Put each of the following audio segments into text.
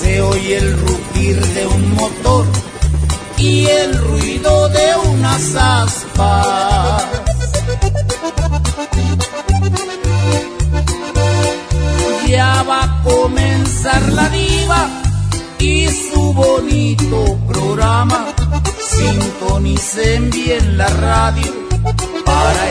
Se oye el rugir de un motor y el ruido de unas aspas. Ya va a comenzar la diva y su bonito programa. Sintonicen bien la radio para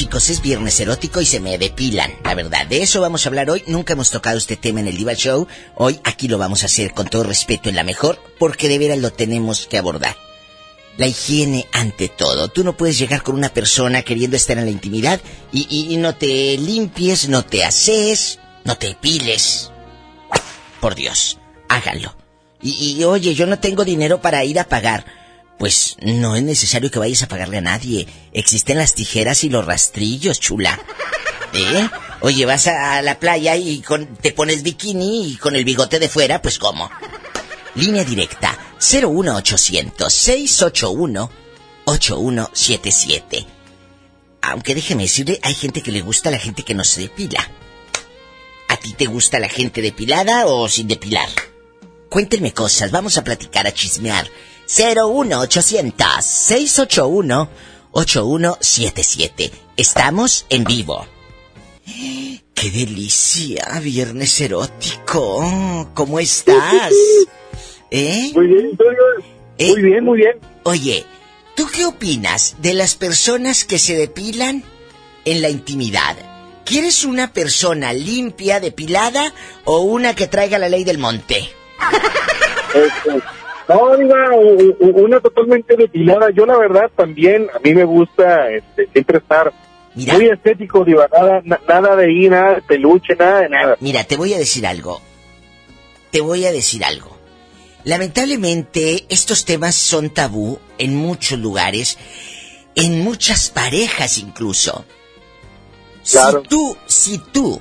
Chicos, es viernes erótico y se me depilan, la verdad. De eso vamos a hablar hoy. Nunca hemos tocado este tema en el Diva Show. Hoy aquí lo vamos a hacer con todo respeto en la mejor, porque de veras lo tenemos que abordar. La higiene ante todo. Tú no puedes llegar con una persona queriendo estar en la intimidad y, y- no te limpies, no te asees, no te piles. Por Dios, háganlo. Y, oye, yo no tengo dinero para ir a pagar. Pues no es necesario que vayas a pagarle a nadie. Existen las tijeras y los rastrillos, chula. ¿Eh? Oye, vas a, la playa y te pones bikini y con el bigote de fuera, pues ¿cómo? Línea directa 01800 681 8177. Aunque déjeme decirle, hay gente que le gusta a la gente que no se depila. ¿A ti te gusta la gente depilada o sin depilar? Cuéntenme cosas, vamos a platicar, a chismear. 01800 681 8177. Estamos en vivo. ¡Qué delicia! Viernes erótico. ¿Cómo estás? ¿Eh? Muy bien, ¿Eh? muy bien, muy bien. Oye, ¿tú qué opinas de las personas que se depilan en la intimidad? ¿Quieres una persona limpia, depilada o una que traiga la ley del monte? Este, no, diga, una totalmente depilada. Yo la verdad también, a mí me gusta este, siempre estar Mira. muy estético, diva, nada, na- nada de ir, nada de peluche, nada de nada. Mira, te voy a decir algo. Te voy a decir algo. Lamentablemente, estos temas son tabú en muchos lugares, en muchas parejas incluso. Claro. Si tú, si tú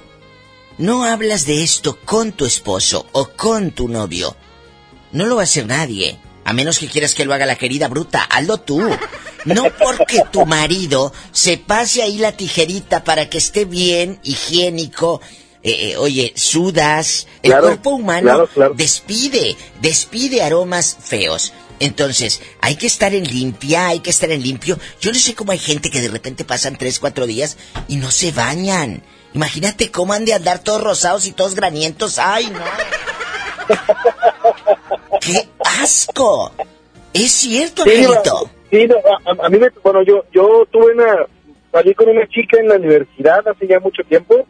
no hablas de esto con tu esposo o con tu novio, no lo va a hacer nadie. A menos que quieras que lo haga la querida bruta, hazlo tú. No porque tu marido se pase ahí la tijerita para que esté bien, higiénico. Eh, eh, oye, sudas. El Claro, cuerpo humano claro, claro. despide, despide aromas feos. Entonces, hay que estar en limpia, hay que estar en limpio. Yo no sé cómo hay gente que de repente pasan tres, cuatro días y no se bañan. Imagínate cómo han de andar todos rosados y todos granientos. ¡Ay, no! ¡Qué asco! Es cierto, Sí, diva, Angelito. sí, no, a, a mí me, bueno, yo, yo tuve una, salí con una chica en la universidad hace ya mucho tiempo.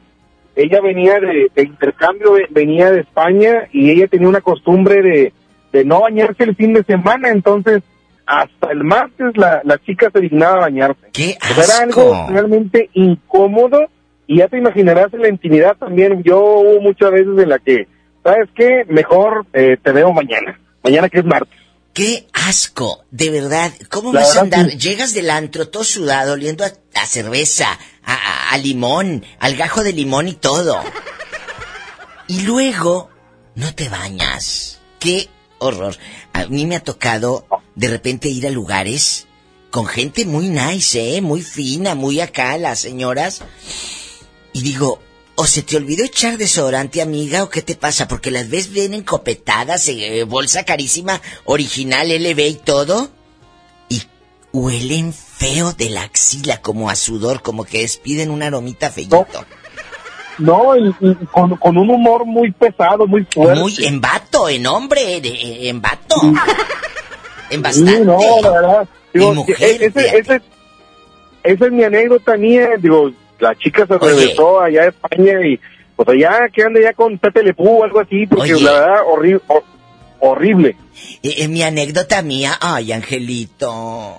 Ella venía de, de intercambio, ve- venía de España y ella tenía una costumbre de, de no bañarse el fin de semana, entonces hasta el martes la, la chica se dignaba a bañarse. ¡Qué O sea, era algo asco! realmente incómodo y ya te imaginarás en la intimidad también. Yo hubo muchas veces en la que, ¿sabes qué? Mejor eh, te veo mañana. Mañana que es martes. ¡Qué asco! De verdad, ¿cómo La vas a andar? Llegas del antro todo sudado, oliendo a, a cerveza, a, a- a limón, al gajo de limón y todo. Y luego, no te bañas. Qué horror. A mí me ha tocado de repente ir a lugares con gente muy nice, ¿eh? Muy fina, muy acá, las señoras. Y digo, o se te olvidó echar desodorante, amiga, o qué te pasa, porque las ves bien encopetadas, eh, bolsa carísima, original, LB y todo. Y huelen feo de la axila, como a sudor, como que despiden una aromita feito. No, y, y con, con un humor muy pesado, muy fuerte. Muy en vato, en hombre, de- en vato. en Sí, bastante. no, la verdad. Digo, mujer, ese, fíjate. ese- esa es mi anécdota mía. Digo, la chica se Oye. regresó allá a España y pues allá que anda ya con Pepe Le o algo así, porque Oye. la verdad, horri- hor- horrible. Eh, eh, mi anécdota mía, ay, Angelito.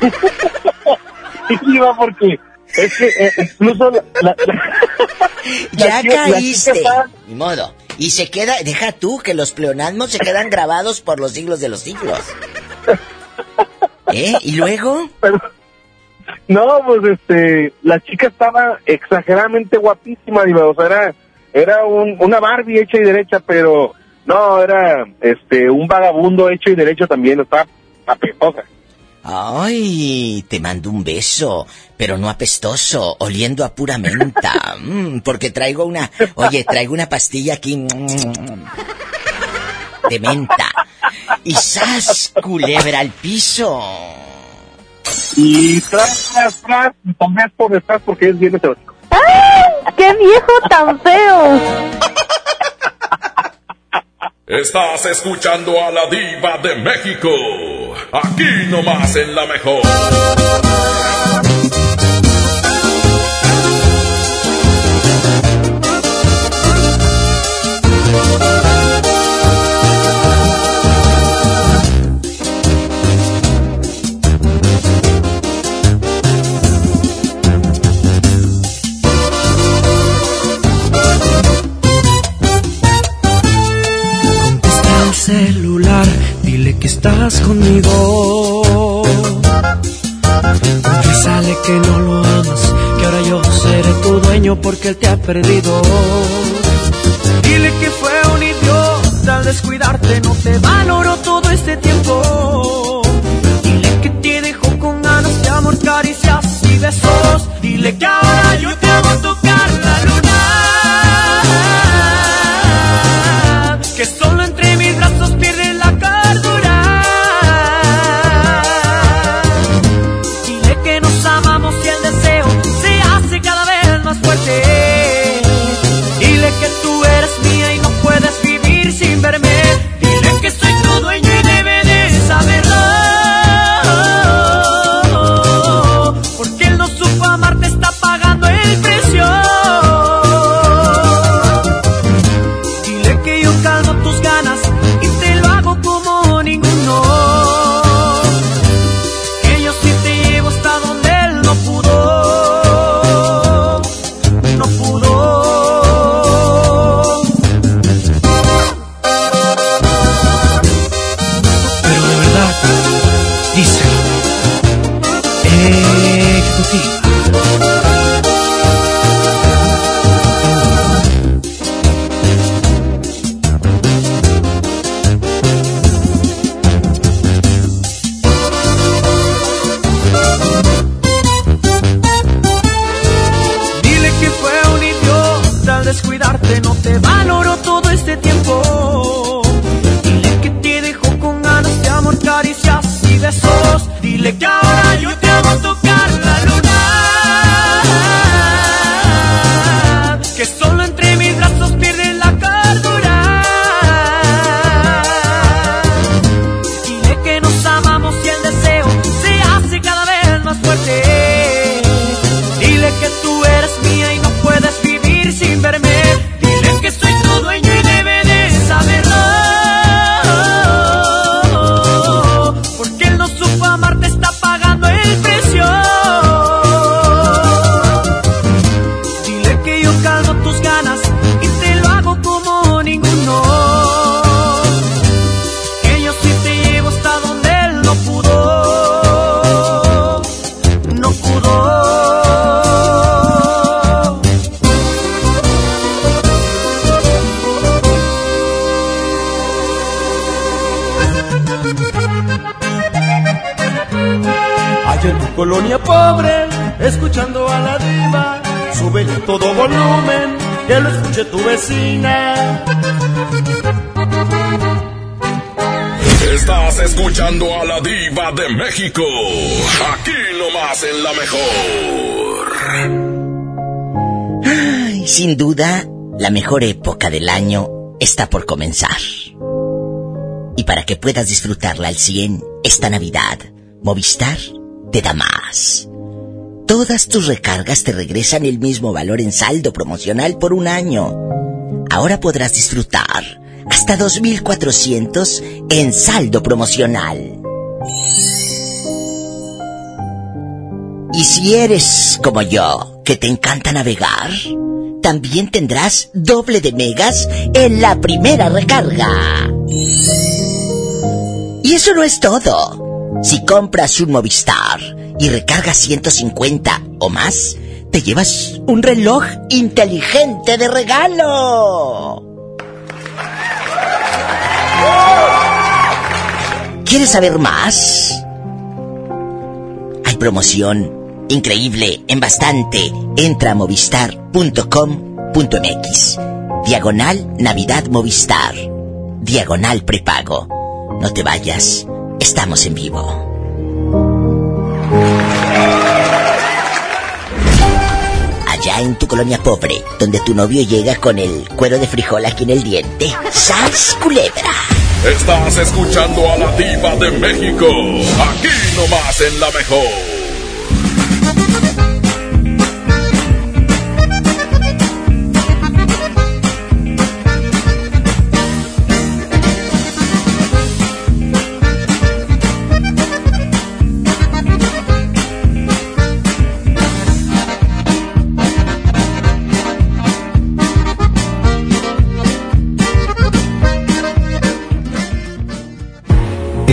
Iba porque es que eh, incluso la, la- la- Ya caíste. estaba- Ni modo. Y se queda, deja tú que los pleonasmos se quedan grabados por los siglos de los siglos. ¿Eh? ¿Y luego? pero- no, pues este, la chica estaba exageradamente guapísima, diva, o sea, era, era un, una Barbie hecha y derecha, pero no, era este, un vagabundo hecho y derecho también, estaba apestosa. Ay, te mando un beso, pero no apestoso, oliendo a pura menta. Mm, porque traigo una, oye, traigo una pastilla aquí mm, de menta. Y sas, culebra al piso. Y tras, tras, tras, y también por detrás porque es bien erótico. ¡Qué viejo tan feo! Estás escuchando a la diva de México. Aquí nomás en la mejor. Estás conmigo. Confiésale que no lo amas, que ahora yo seré tu dueño porque él te ha perdido. Dile que fue un idiota al descuidarte, no te valoró todo este tiempo. Dile que te dejó con ganas de amor, caricias y besos. Dile que ahora yo te hago México. Aquí nomás en la mejor. Ay, sin duda, la mejor época del año está por comenzar. Y para que puedas disfrutarla al 100 esta Navidad, Movistar te da más. Todas tus recargas te regresan el mismo valor en saldo promocional por un año. Ahora podrás disfrutar hasta 2.400 en saldo promocional. Y si eres como yo, que te encanta navegar, también tendrás doble de megas en la primera recarga. Y eso no es todo. Si compras un Movistar y recargas 150 o más, te llevas un reloj inteligente de regalo. ¿Quieres saber más? Hay promoción increíble en bastante. Entra a movistar.com.mx. Diagonal Navidad Movistar. Diagonal prepago. No te vayas. Estamos en vivo. Allá en tu colonia pobre, donde tu novio llega con el cuero de frijol aquí en el diente. ¡Sas culebra! Estás escuchando a la diva de México. Aquí nomás en la mejor.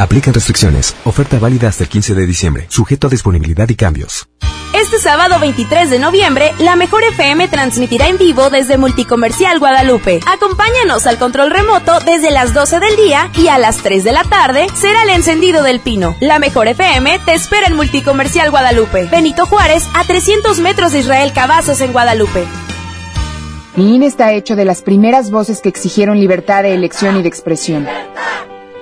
Aplican restricciones. Oferta válida hasta el 15 de diciembre. Sujeto a disponibilidad y cambios. Este sábado 23 de noviembre, la Mejor FM transmitirá en vivo desde Multicomercial Guadalupe. Acompáñanos al control remoto desde las 12 del día y a las 3 de la tarde será el encendido del pino. La Mejor FM te espera en Multicomercial Guadalupe. Benito Juárez, a 300 metros de Israel Cavazos en Guadalupe. Mi INE está hecho de las primeras voces que exigieron libertad de elección y de expresión.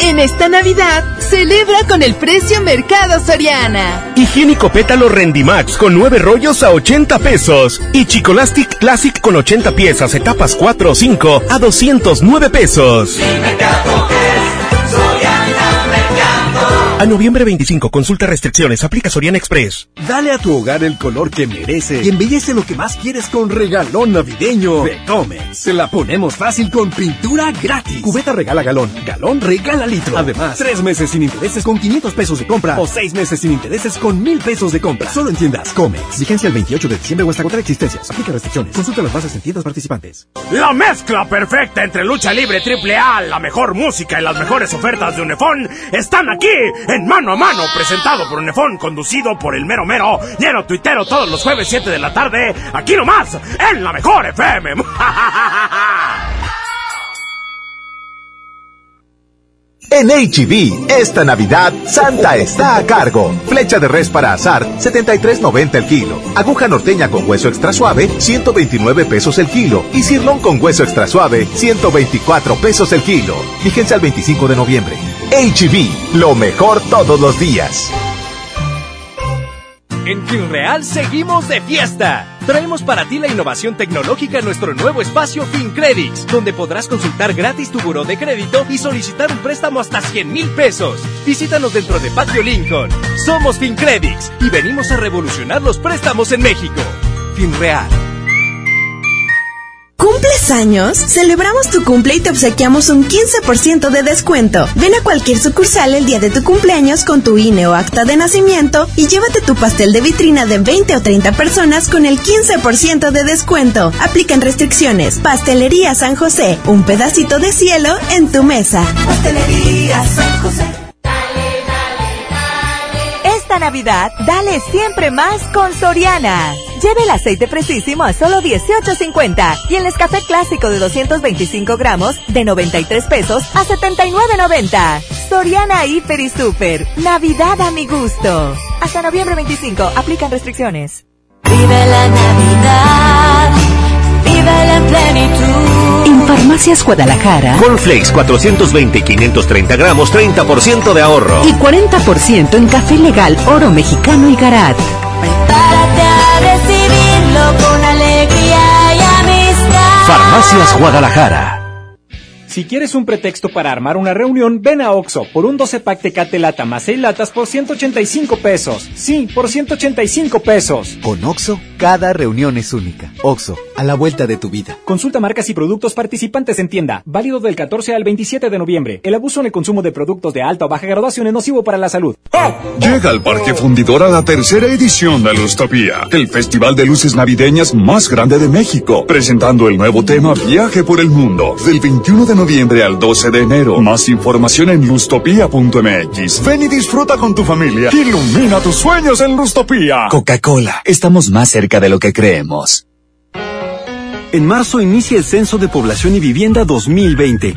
En esta Navidad, celebra con el precio Mercado Soriana. Higiénico pétalo Rendimax con 9 rollos a 80 pesos. Y Chicolastic Classic con 80 piezas, etapas 4 o 5 a 209 pesos. A noviembre 25, consulta restricciones, aplica Soriana Express. Dale a tu hogar el color que merece y embellece lo que más quieres con regalón navideño de Comex. Se la ponemos fácil con pintura gratis. Cubeta regala galón, galón regala litro. Además, tres meses sin intereses con 500 pesos de compra o seis meses sin intereses con mil pesos de compra. Solo en tiendas Comex. Vigencia el 28 de diciembre o hasta contra existencias. Aplica restricciones. Consulta las bases en tiendas participantes. La mezcla perfecta entre lucha libre triple A, la mejor música y las mejores ofertas de Unefón están aquí en Mano a Mano, presentado por Unefón, conducido por el mero mero, lleno tuitero todos los jueves 7 de la tarde, aquí nomás, en la mejor FM. En HB, esta Navidad, Santa está a cargo. Flecha de res para azar, 73.90 el kilo. Aguja norteña con hueso extra suave, 129 pesos el kilo. Y cirlón con hueso extra suave, 124 pesos el kilo. Vigencia al 25 de noviembre. HB, lo mejor todos los días. En Real seguimos de fiesta. Traemos para ti la innovación tecnológica en nuestro nuevo espacio FinCredits, donde podrás consultar gratis tu buró de crédito y solicitar un préstamo hasta 100 mil pesos. Visítanos dentro de Patio Lincoln. Somos FinCredits y venimos a revolucionar los préstamos en México. FinReal. ¿Cumples años? Celebramos tu cumple y te obsequiamos un 15% de descuento. Ven a cualquier sucursal el día de tu cumpleaños con tu INE o acta de nacimiento y llévate tu pastel de vitrina de 20 o 30 personas con el 15% de descuento. Aplican restricciones. Pastelería San José, un pedacito de cielo en tu mesa. Pastelería San José. Esta Navidad, dale siempre más con Soriana. Lleve el aceite fresísimo a solo 18.50 y el escafé clásico de 225 gramos de 93 pesos a 79.90. Soriana Hiper y Super. Navidad a mi gusto. Hasta noviembre 25. Aplican restricciones. Vive la Navidad. Vive la plenitud. En Farmacias Guadalajara. Cornflakes 420 y 530 gramos, 30% de ahorro. Y 40% en café legal oro mexicano y garat. Con alegría y amistad. Farmacias Guadalajara. Si quieres un pretexto para armar una reunión, ven a Oxo por un 12 pack Tecate Lata más 6 latas por 185 pesos. Sí, por 185 pesos. Con Oxo, cada reunión es única. Oxo, a la vuelta de tu vida. Consulta marcas y productos participantes en tienda. Válido del 14 al 27 de noviembre. El abuso en el consumo de productos de alta o baja graduación es nocivo para la salud. Llega al Parque Fundidor a la tercera edición de Lustopía, el festival de luces navideñas más grande de México, presentando el nuevo tema Viaje por el Mundo, del 21 de noviembre al 12 de enero. Más información en lustopía.mx. Ven y disfruta con tu familia. Ilumina tus sueños en Lustopía. Coca-Cola, estamos más cerca de lo que creemos. En marzo inicia el Censo de Población y Vivienda 2020.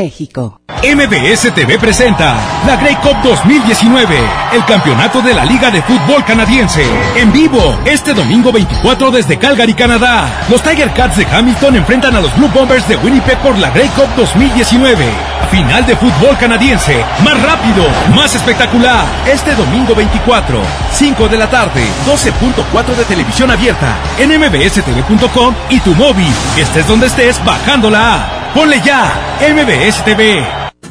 MBS TV presenta la Grey Cup 2019, el campeonato de la Liga de Fútbol Canadiense. En vivo, este domingo 24 desde Calgary, Canadá. Los Tiger Cats de Hamilton enfrentan a los Blue Bombers de Winnipeg por la Grey Cup 2019. Final de fútbol canadiense, más rápido, más espectacular. Este domingo 24, 5 de la tarde, 12.4 de televisión abierta, en mbstv.com y tu móvil. Estés donde estés, bajando la app. Ponle ya, MBS TV.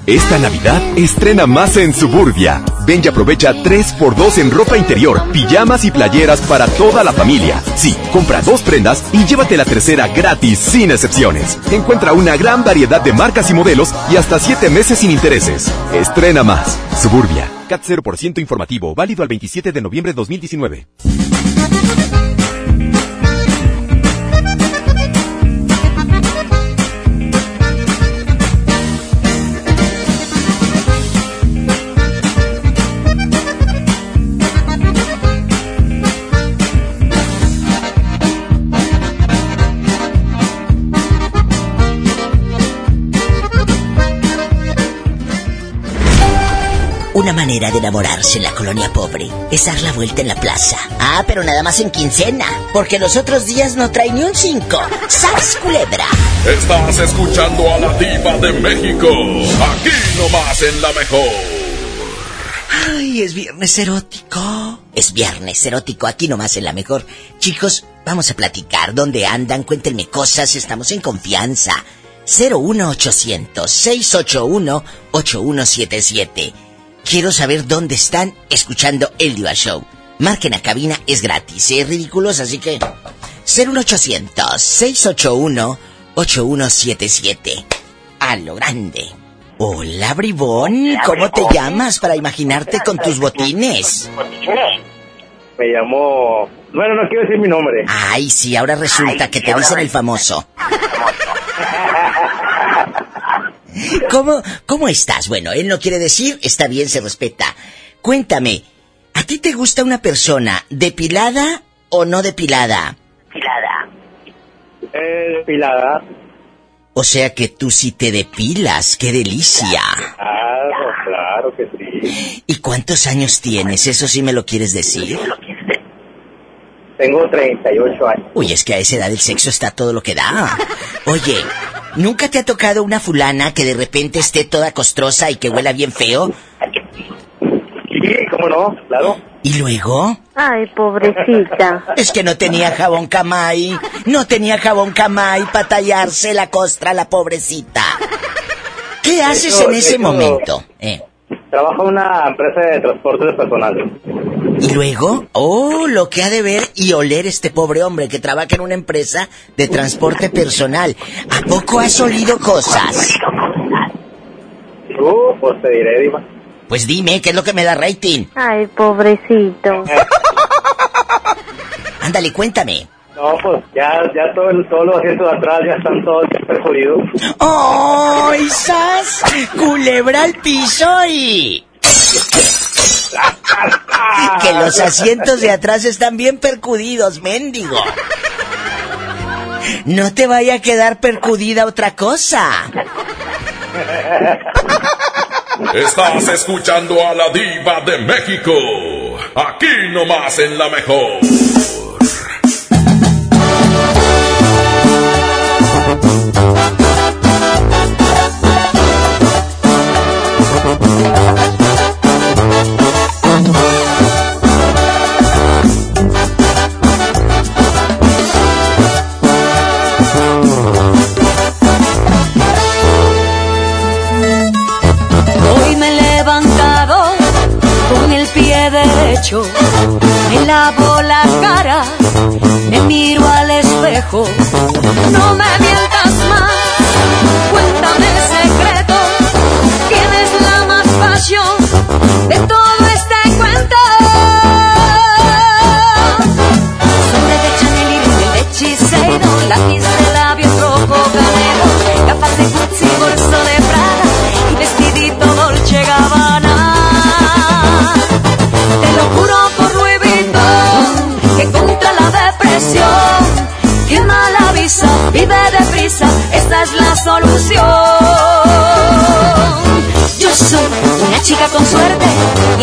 Esta Navidad estrena más en Suburbia. Ven y aprovecha 3x2 en ropa interior, pijamas y playeras para toda la familia. Sí, compra dos prendas y llévate la tercera gratis sin excepciones. Encuentra una gran variedad de marcas y modelos y hasta 7 meses sin intereses. Estrena más. Suburbia. CAT 0% informativo, válido al 27 de noviembre de 2019. Una manera de enamorarse en la colonia pobre es dar la vuelta en la plaza. Ah, pero nada más en quincena, porque los otros días no trae ni un cinco. ¡Sas, culebra! Estás escuchando a la diva de México, aquí nomás en la mejor. Ay, es viernes erótico. Es viernes erótico, aquí nomás en la mejor. Chicos, vamos a platicar. ¿Dónde andan? Cuéntenme cosas, estamos en confianza. 01800 681 8177 Quiero saber dónde están escuchando el Diva Show. Marquen a cabina, es gratis, es ridículos, así que 01800 681 8177 A lo grande. Hola, bribón. ¿Cómo te llamas para imaginarte con tus botines? Me llamo... Bueno, no quiero decir mi nombre. Ay, sí, ahora resulta que te dicen el famoso. ¿Cómo, ¿Cómo estás? Bueno, él no quiere decir, está bien, se respeta. Cuéntame, ¿a ti te gusta una persona depilada o no depilada? Eh, depilada. O sea que tú sí te depilas, qué delicia. Claro, claro que sí. ¿Y cuántos años tienes? ¿Eso sí me lo quieres decir? Tengo 38 años. Uy, es que a esa edad el sexo está todo lo que da. Oye, ¿nunca te ha tocado una fulana que de repente esté toda costrosa y que huela bien feo? Sí, cómo no, claro. ¿Y luego? Ay, pobrecita. Es que no tenía jabón camay. No tenía jabón camay para tallarse la costra la pobrecita. ¿Qué haces Eso- en ese eso- momento? Eh, Trabajo en una empresa de transporte de personal. ¿Y luego? Oh, lo que ha de ver y oler este pobre hombre que trabaja en una empresa de transporte personal. ¿A poco has olido cosas? Uh, pues te diré, Diva. Pues dime, ¿qué es lo que me da rating? Ay, pobrecito. Ándale, cuéntame. No, pues ya, ya todo el- todos los asientos de atrás ya están todos perjuridos. ¡Oh, sas! Culebra al piso y... que los asientos de atrás están bien percudidos, mendigo. No te vaya a quedar percudida otra cosa. Estás escuchando a la diva de México. Aquí nomás en la mejor. Me lavo la cara, me miro al espejo, no me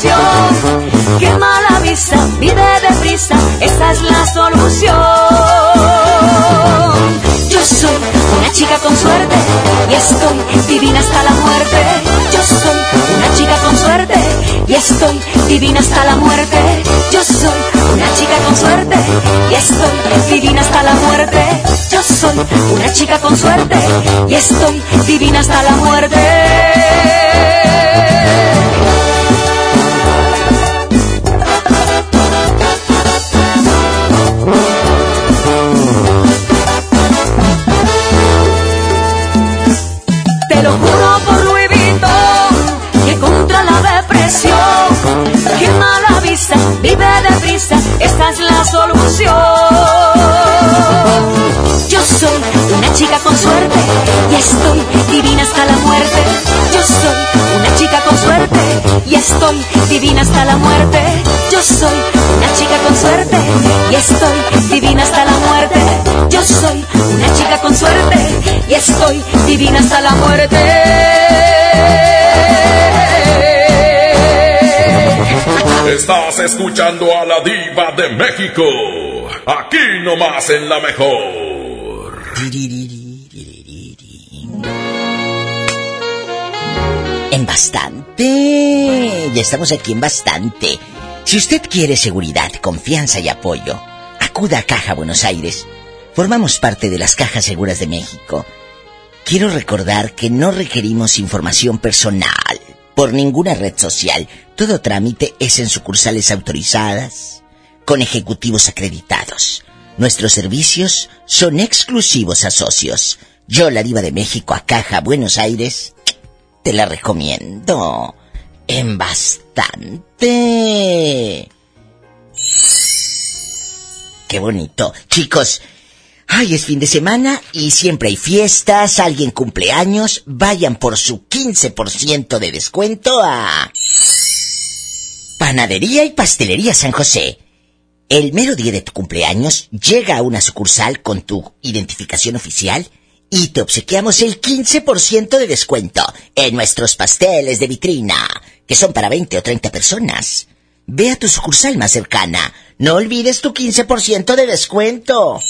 depresión, que mala visa, vive deprisa, esa es la solución. Yo soy una chica con suerte y estoy divina hasta la muerte. Yo soy una chica con suerte y estoy divina hasta la muerte. Yo soy una chica con suerte y estoy divina hasta la muerte. Yo soy una chica con suerte y estoy divina hasta la muerte. Estoy divina hasta la muerte. Yo soy una chica con suerte y estoy divina hasta la muerte. Yo soy una chica con suerte y estoy divina hasta la muerte. Estás escuchando a la diva de México. Aquí nomás en la mejor. En bastante. Estamos aquí en bastante. Si usted quiere seguridad, confianza y apoyo, acuda a Caja Buenos Aires. Formamos parte de las Cajas Seguras de México. Quiero recordar que no requerimos información personal por ninguna red social. Todo trámite es en sucursales autorizadas, con ejecutivos acreditados. Nuestros servicios son exclusivos a socios. Yo, la diva de México, a Caja Buenos Aires, te la recomiendo. En bastante. Qué bonito. Chicos, ay, es fin de semana y siempre hay fiestas, alguien cumpleaños, vayan por su 15% de descuento a Panadería y Pastelería San José. El mero día de tu cumpleaños llega a una sucursal con tu identificación oficial y te obsequiamos el 15% de descuento en nuestros pasteles de vitrina, que son para 20 o 30 personas. Ve a tu sucursal más cercana. No olvides tu 15% de descuento.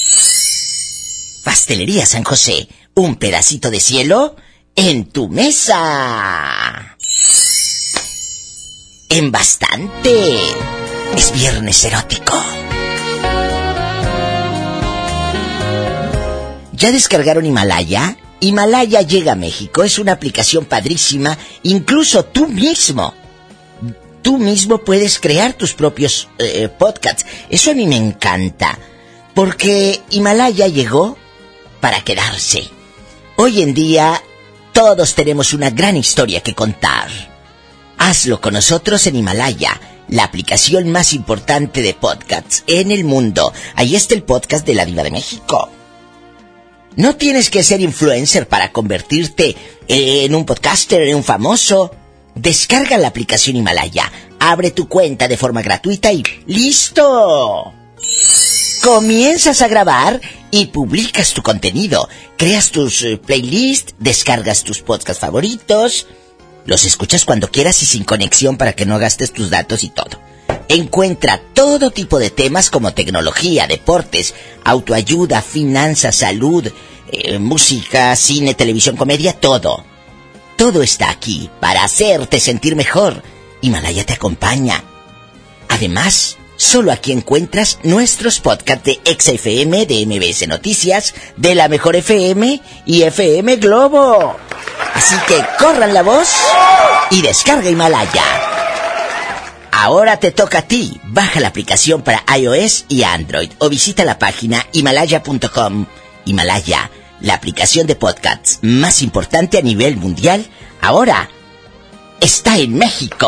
Pastelería San José, un pedacito de cielo en tu mesa. En bastante. Es viernes erótico. ¿Ya descargaron Himalaya? Himalaya llega a México, es una aplicación padrísima, incluso tú mismo. Tú mismo puedes crear tus propios eh, podcasts. Eso a mí me encanta, porque Himalaya llegó para quedarse. Hoy en día todos tenemos una gran historia que contar. Hazlo con nosotros en Himalaya, la aplicación más importante de podcasts en el mundo. Ahí está el podcast de la Diva de México. No tienes que ser influencer para convertirte en un podcaster, en un famoso. Descarga la aplicación Himalaya, abre tu cuenta de forma gratuita y ¡listo! Comienzas a grabar y publicas tu contenido. Creas tus eh, playlists, descargas tus podcasts favoritos, los escuchas cuando quieras y sin conexión para que no gastes tus datos y todo. Encuentra todo tipo de temas como tecnología, deportes, autoayuda, finanzas, salud, eh, música, cine, televisión, comedia, todo. Todo está aquí para hacerte sentir mejor. Himalaya te acompaña. Además, solo aquí encuentras nuestros podcasts de XFM, de MBS Noticias, de la Mejor FM y FM Globo. Así que corran la voz y descarga Himalaya. Ahora te toca a ti. Baja la aplicación para iOS y Android o visita la página himalaya.com. Himalaya, la aplicación de podcasts más importante a nivel mundial, ahora está en México.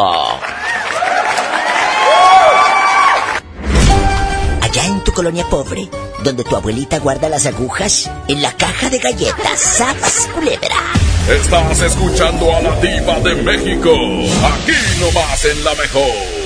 Allá en tu colonia pobre, donde tu abuelita guarda las agujas en la caja de galletas, ¡Saps, culebra! Estás escuchando a la diva de México, aquí nomás en la mejor.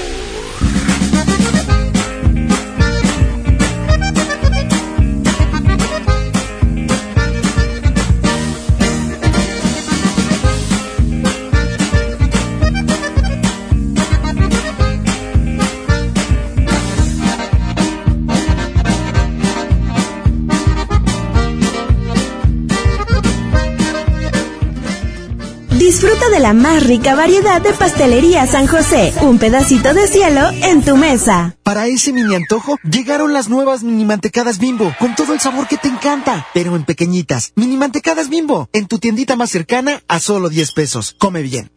Disfruta de la más rica variedad de pastelería San José. Un pedacito de cielo en tu mesa. Para ese mini antojo, llegaron las nuevas mini mantecadas bimbo, con todo el sabor que te encanta, pero en pequeñitas. Mini mantecadas bimbo, en tu tiendita más cercana a solo 10 pesos. Come bien.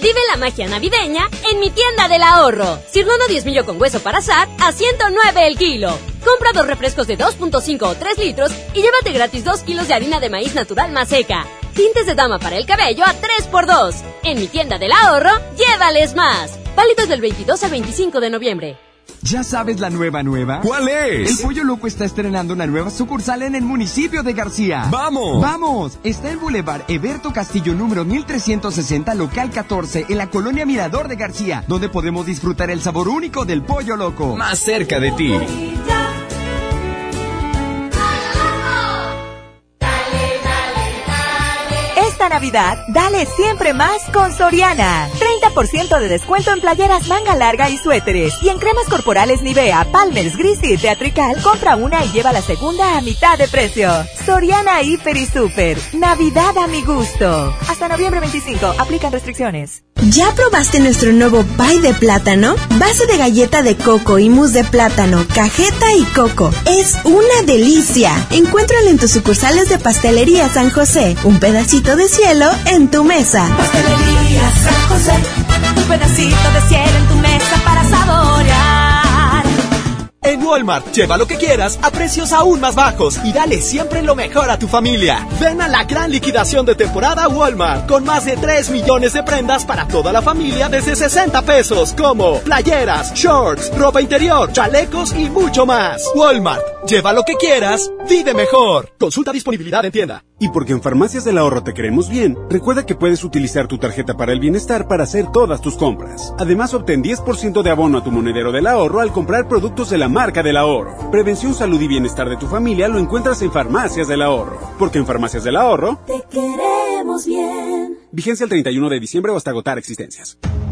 Vive la magia navideña en mi tienda del ahorro. Cirlono 10 millo con hueso para asar a 109 el kilo. Compra dos refrescos de 2.5 o 3 litros y llévate gratis 2 kilos de harina de maíz natural más seca. Tintes de dama para el cabello a 3x2. En mi tienda del ahorro, llévales más. Válidos del 22 al 25 de noviembre. ¿Ya sabes la nueva nueva? ¿Cuál es? El Pollo Loco está estrenando una nueva sucursal en el municipio de García. ¡Vamos! ¡Vamos! Está en Boulevard Eberto Castillo número 1360, local 14, en la colonia Mirador de García, donde podemos disfrutar el sabor único del Pollo Loco. Más cerca de ti. Navidad, dale siempre más con Soriana. 30% de descuento en playeras manga larga y suéteres. Y en cremas corporales Nivea, Palmer's, Gris y Teatrical, compra una y lleva la segunda a mitad de precio. Soriana Hiper y Super. Navidad a mi gusto. Hasta noviembre 25. Aplican restricciones. ¿Ya probaste nuestro nuevo pie de plátano? Base de galleta de coco y mousse de plátano, cajeta y coco. Es una delicia. Encuéntralo en tus sucursales de Pastelería San José. Un pedacito de cielo en tu mesa. Pastelería San José. Un pedacito de cielo en tu mesa para saborear. En Walmart, lleva lo que quieras a precios aún más bajos y dale siempre lo mejor a tu familia. Ven a la gran liquidación de temporada Walmart con más de 3 millones de prendas para toda la familia desde 60 pesos, como playeras, shorts, ropa interior, chalecos y mucho más. Walmart, lleva lo que quieras, vive mejor. Consulta disponibilidad en tienda. Y porque en Farmacias del Ahorro te queremos bien, recuerda que puedes utilizar tu tarjeta para el bienestar para hacer todas tus compras. Además, obtén 10% de abono a tu monedero del ahorro al comprar productos de la marca del ahorro. Prevención, salud y bienestar de tu familia lo encuentras en Farmacias del Ahorro. Porque en Farmacias del Ahorro te queremos bien. Vigencia el 31 de diciembre o hasta agotar existencias.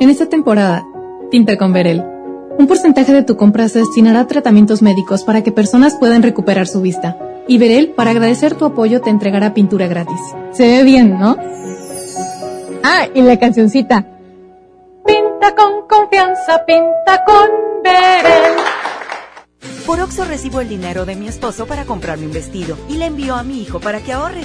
En esta temporada, pinta con Verel. Un porcentaje de tu compra se destinará a tratamientos médicos para que personas puedan recuperar su vista. Y Verel, para agradecer tu apoyo, te entregará pintura gratis. Se ve bien, ¿no? Ah, y la cancioncita. Pinta con confianza, pinta con Verel. Por Oxo recibo el dinero de mi esposo para comprarme un vestido y le envío a mi hijo para que ahorre.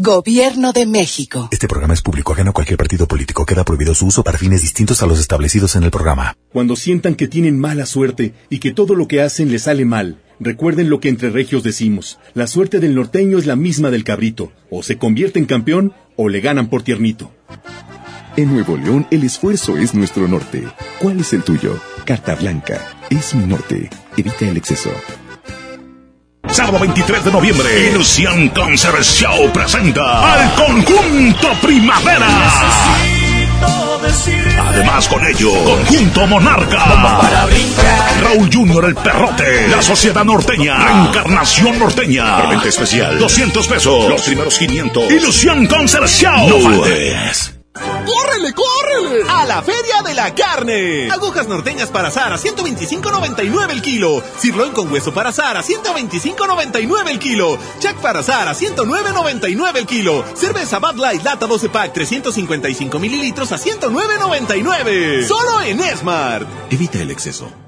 Gobierno de México. Este programa es público ajeno a cualquier partido político. Queda prohibido su uso para fines distintos a los establecidos en el programa. Cuando sientan que tienen mala suerte y que todo lo que hacen les sale mal, recuerden lo que entre regios decimos. La suerte del norteño es la misma del cabrito. O se convierte en campeón o le ganan por tiernito. En Nuevo León el esfuerzo es nuestro norte. ¿Cuál es el tuyo? Carta Blanca. Es mi norte. Evita el exceso. Sábado 23 de noviembre, Ilusión Concert Show presenta al conjunto Primavera. Además con ello, Conjunto Monarca. Raúl Junior el Perrote. La Sociedad Norteña. Reencarnación Norteña. Preventa especial. 200 pesos. Los primeros 500. Ilusión Concert Show. No faltes. ¡Córrele, córrele! A la Feria de la Carne. Agujas norteñas para azar a 125.99 el kilo. Sirloin con hueso para azar a 125.99 el kilo. Jack para azar a 109.99 el kilo. Cerveza Bud Light lata 12 pack 355 mililitros a 109.99. Solo en Smart. Evita el exceso.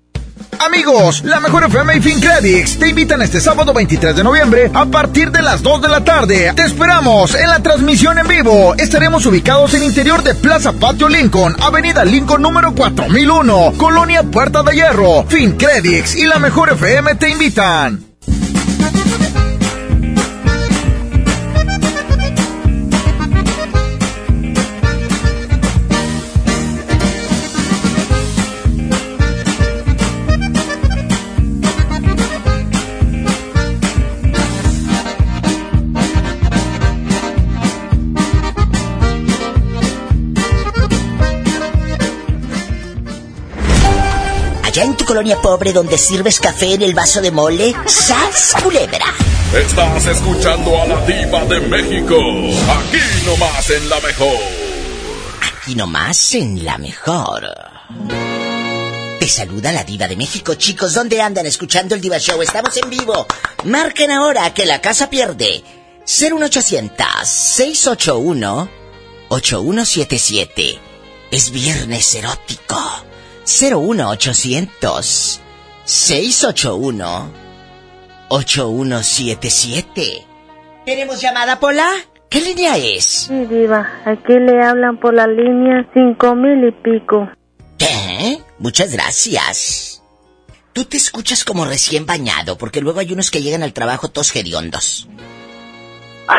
Amigos, la mejor FM y FinCredits te invitan este sábado 23 de noviembre a partir de las 2 de la tarde. Te esperamos en la transmisión en vivo. Estaremos ubicados en interior de Plaza Patio Lincoln, Avenida Lincoln número 4001, Colonia Puerta de Hierro. FinCredits y la mejor FM te invitan. Colonia pobre donde sirves café en el vaso de mole, ¡sas culebra! Estás escuchando a la diva de México, aquí nomás en la mejor. Aquí nomás en la mejor. Te saluda la diva de México, chicos. ¿Dónde andan escuchando el Diva Show? Estamos en vivo. Marquen ahora que la casa pierde. 01800 681 8177. Es viernes erótico. 01800 681 8177. ¿Tenemos llamada, Pola? ¿Qué línea es? Sí, diva. Aquí le hablan por la línea cinco mil y pico. ¿Qué? Muchas gracias. Tú te escuchas como recién bañado, porque luego hay unos que llegan al trabajo todos hediondos.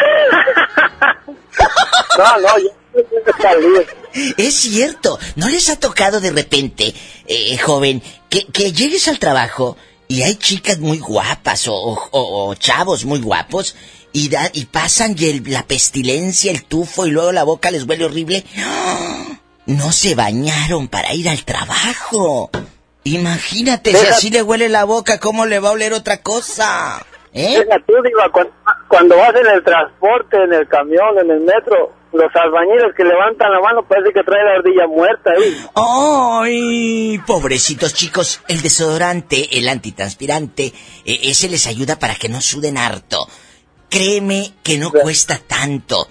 no, no, yo es cierto, ¿no les ha tocado de repente, eh, joven, que, que, llegues al trabajo y hay chicas muy guapas o, chavos muy guapos y, da, y pasan y la pestilencia, el tufo y luego la boca les huele horrible? No se bañaron para ir al trabajo. Imagínate, si así le huele la boca, ¿cómo le va a oler otra cosa? ¿Eh? tú, cuando, cuando vas en el transporte, en el camión, en el metro, los albañiles que levantan la mano parece que trae la ardilla muerta ahí. ¡Ay! Pobrecitos chicos, el desodorante, el antitranspirante, e, ese les ayuda para que no suden harto. Créeme que no cuesta tanto.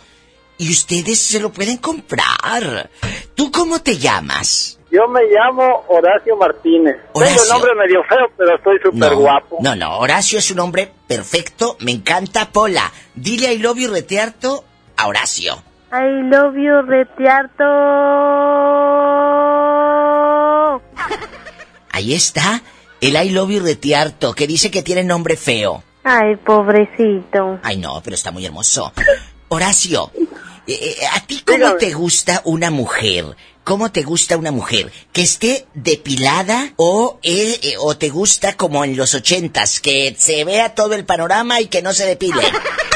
Y ustedes se lo pueden comprar. ¿Tú cómo te llamas? Yo me llamo Horacio Martínez. Horacio. Tengo un nombre medio feo, pero estoy súper guapo. No, no, Horacio es un nombre perfecto. Me encanta Pola. Dile I love you retearto a Horacio. I love you, Retiarto. Ahí está, el I love you, Retiarto, que dice que tiene nombre feo. Ay, pobrecito. Ay, no, pero está muy hermoso. Horacio, eh, eh, ¿a ti cómo te gusta una mujer? ¿Cómo te gusta una mujer? ¿Que esté depilada o, eh, o te gusta como en los ochentas, que se vea todo el panorama y que no se depile?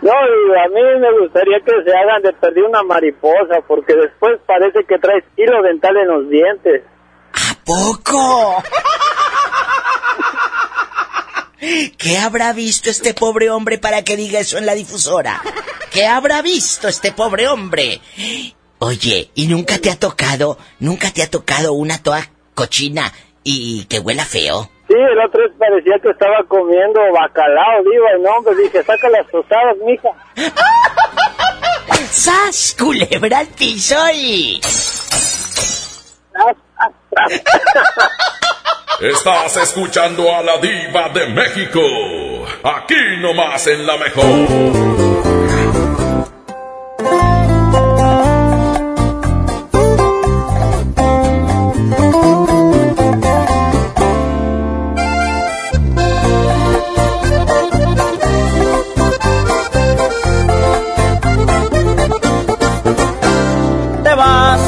No, a mí me gustaría que se hagan de perder una mariposa, porque después parece que traes hilo dental en los dientes. ¿A poco? ¿Qué habrá visto este pobre hombre para que diga eso en la difusora? ¿Qué habrá visto este pobre hombre? Oye, ¿y nunca te ha tocado, nunca te ha tocado una toa cochina y que huela feo? Sí, el otro parecía que estaba comiendo bacalao, digo, y no, hombre, dije, saca las tostadas, mija. ¡Sas, culebra al piso Estás escuchando a la diva de México, aquí nomás en la mejor.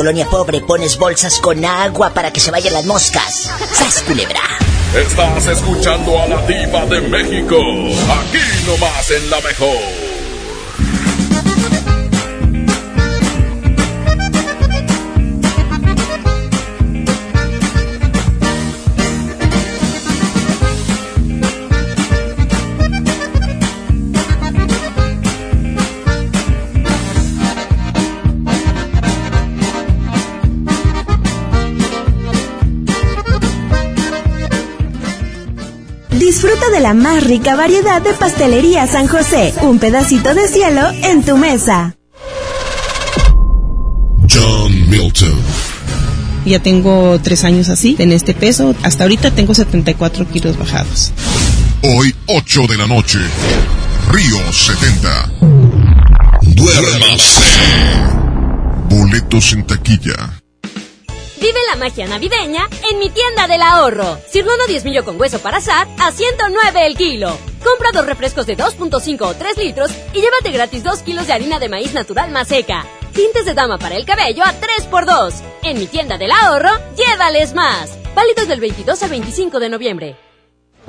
Colonia pobre pones bolsas con agua para que se vayan las moscas. ¡Sas, culebra! Estás escuchando a la diva de México. Aquí nomás en la mejor. De la más rica variedad de pastelería San José. Un pedacito de cielo en tu mesa. John Milton. Ya tengo tres años así, en este peso. Hasta ahorita tengo 74 kilos bajados. Hoy, 8 de la noche. Río 70. Duérmase. Boletos en taquilla. Vive la magia navideña en mi tienda del ahorro. Cirlono 10 millo con hueso para asar a 109 el kilo. Compra dos refrescos de 2.5 o 3 litros y llévate gratis 2 kilos de harina de maíz natural más seca. Tintes de dama para el cabello a 3x2. En mi tienda del ahorro, llévales más. Válidos del 22 al 25 de noviembre.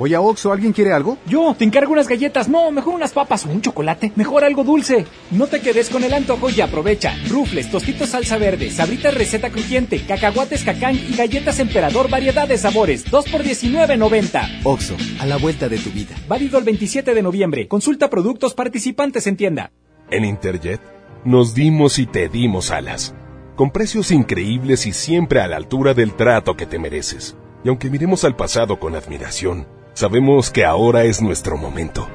Oye, Oxo, ¿alguien quiere algo? Yo, te encargo unas galletas. No, mejor unas papas o un chocolate. Mejor algo dulce. No te quedes con el antojo y aprovecha. Rufles, tostitos salsa verde, sabritas receta crujiente, cacahuates cacán y galletas emperador variedad de sabores. 2 por 19.90. Oxo, a la vuelta de tu vida. Válido el 27 de noviembre. Consulta productos participantes en tienda. En Interjet nos dimos y te dimos alas. Con precios increíbles y siempre a la altura del trato que te mereces. Y aunque miremos al pasado con admiración, Sabemos que ahora es nuestro momento.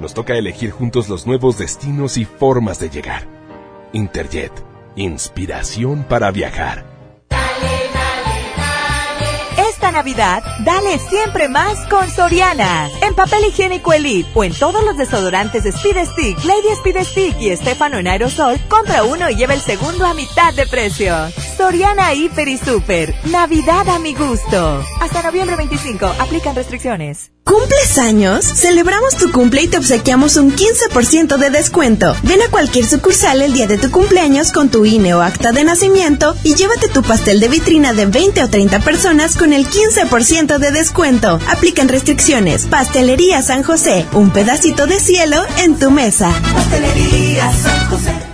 Nos toca elegir juntos los nuevos destinos y formas de llegar. Interjet, inspiración para viajar. Esta Navidad, dale siempre más con Soriana. En papel higiénico Elite o en todos los desodorantes Speed Stick, Lady Speed Stick y Estefano en aerosol, compra uno y lleva el segundo a mitad de precio. Soriana Hiper y Super. Navidad a mi gusto. Hasta noviembre 25. Aplican restricciones. ¿Cumples años? Celebramos tu cumple y te obsequiamos un 15% de descuento. Ven a cualquier sucursal el día de tu cumpleaños con tu INE o acta de nacimiento y llévate tu pastel de vitrina de 20 o 30 personas con el 15% de descuento. Aplican restricciones. Pastelería San José. Un pedacito de cielo en tu mesa. Pastelería San José.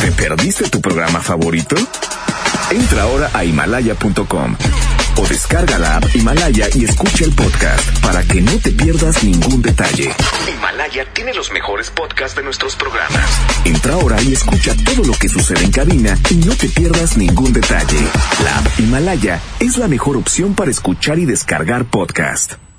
¿Te perdiste tu programa favorito? Entra ahora a himalaya.com o descarga la app Himalaya y escucha el podcast para que no te pierdas ningún detalle. Himalaya tiene los mejores podcasts de nuestros programas. Entra ahora y escucha todo lo que sucede en cabina y no te pierdas ningún detalle. La app Himalaya es la mejor opción para escuchar y descargar podcast.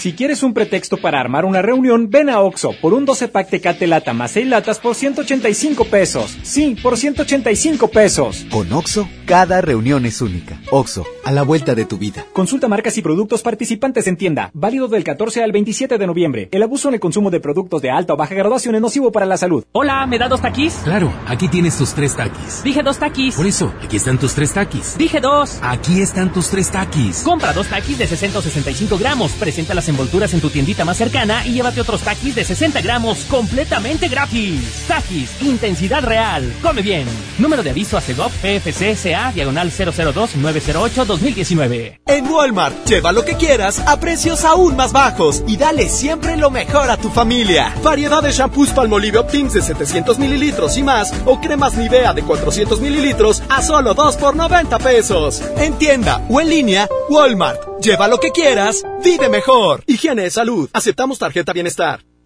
Si quieres un pretexto para armar una reunión, ven a Oxo por un 12 pack Tecate Lata más 6 latas por 185 pesos. Sí, por 185 pesos. Con Oxo, cada reunión es única. Oxo, a la vuelta de tu vida. Consulta marcas y productos participantes en tienda. Válido del 14 al 27 de noviembre. El abuso en el consumo de productos de alta o baja graduación es nocivo para la salud. Hola, ¿me da dos taquis? Claro, aquí tienes tus tres taquis. Dije dos taquis. Por eso, aquí están tus tres taquis. Dije dos. Aquí están tus tres taquis. Compra dos taquis de 665 gramos. Presenta las envolturas en tu tiendita más cercana y llévate otros taquis de 60 gramos completamente gratis. Taquis, intensidad real. Come bien. Número de aviso a CEGOP PFC CA diagonal 002-908-2019. En Walmart, lleva lo que quieras a precios aún más bajos y dale siempre lo mejor a tu familia. Variedad de shampoos Palmolive Optims de 700 mililitros y más o cremas Nivea de 400 mililitros a solo 2 por 90 pesos. En tienda o en línea, Walmart. Lleva lo que quieras, vive mejor. Higiene salud. Aceptamos tarjeta bienestar.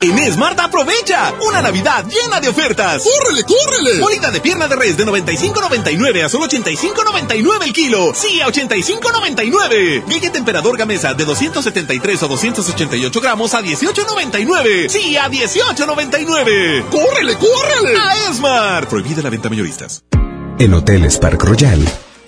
En Smart aprovecha una Navidad llena de ofertas. ¡Córrele, córrele! Bolita de pierna de res de 95.99 a solo 85.99 el kilo. Sí, a 85.99. Galleta emperador gamesa de 273 o 288 gramos a 18.99. Sí, a 18.99. ¡Córrele, córrele! A Smart. Prohibida la venta mayoristas. En Hoteles Park Royal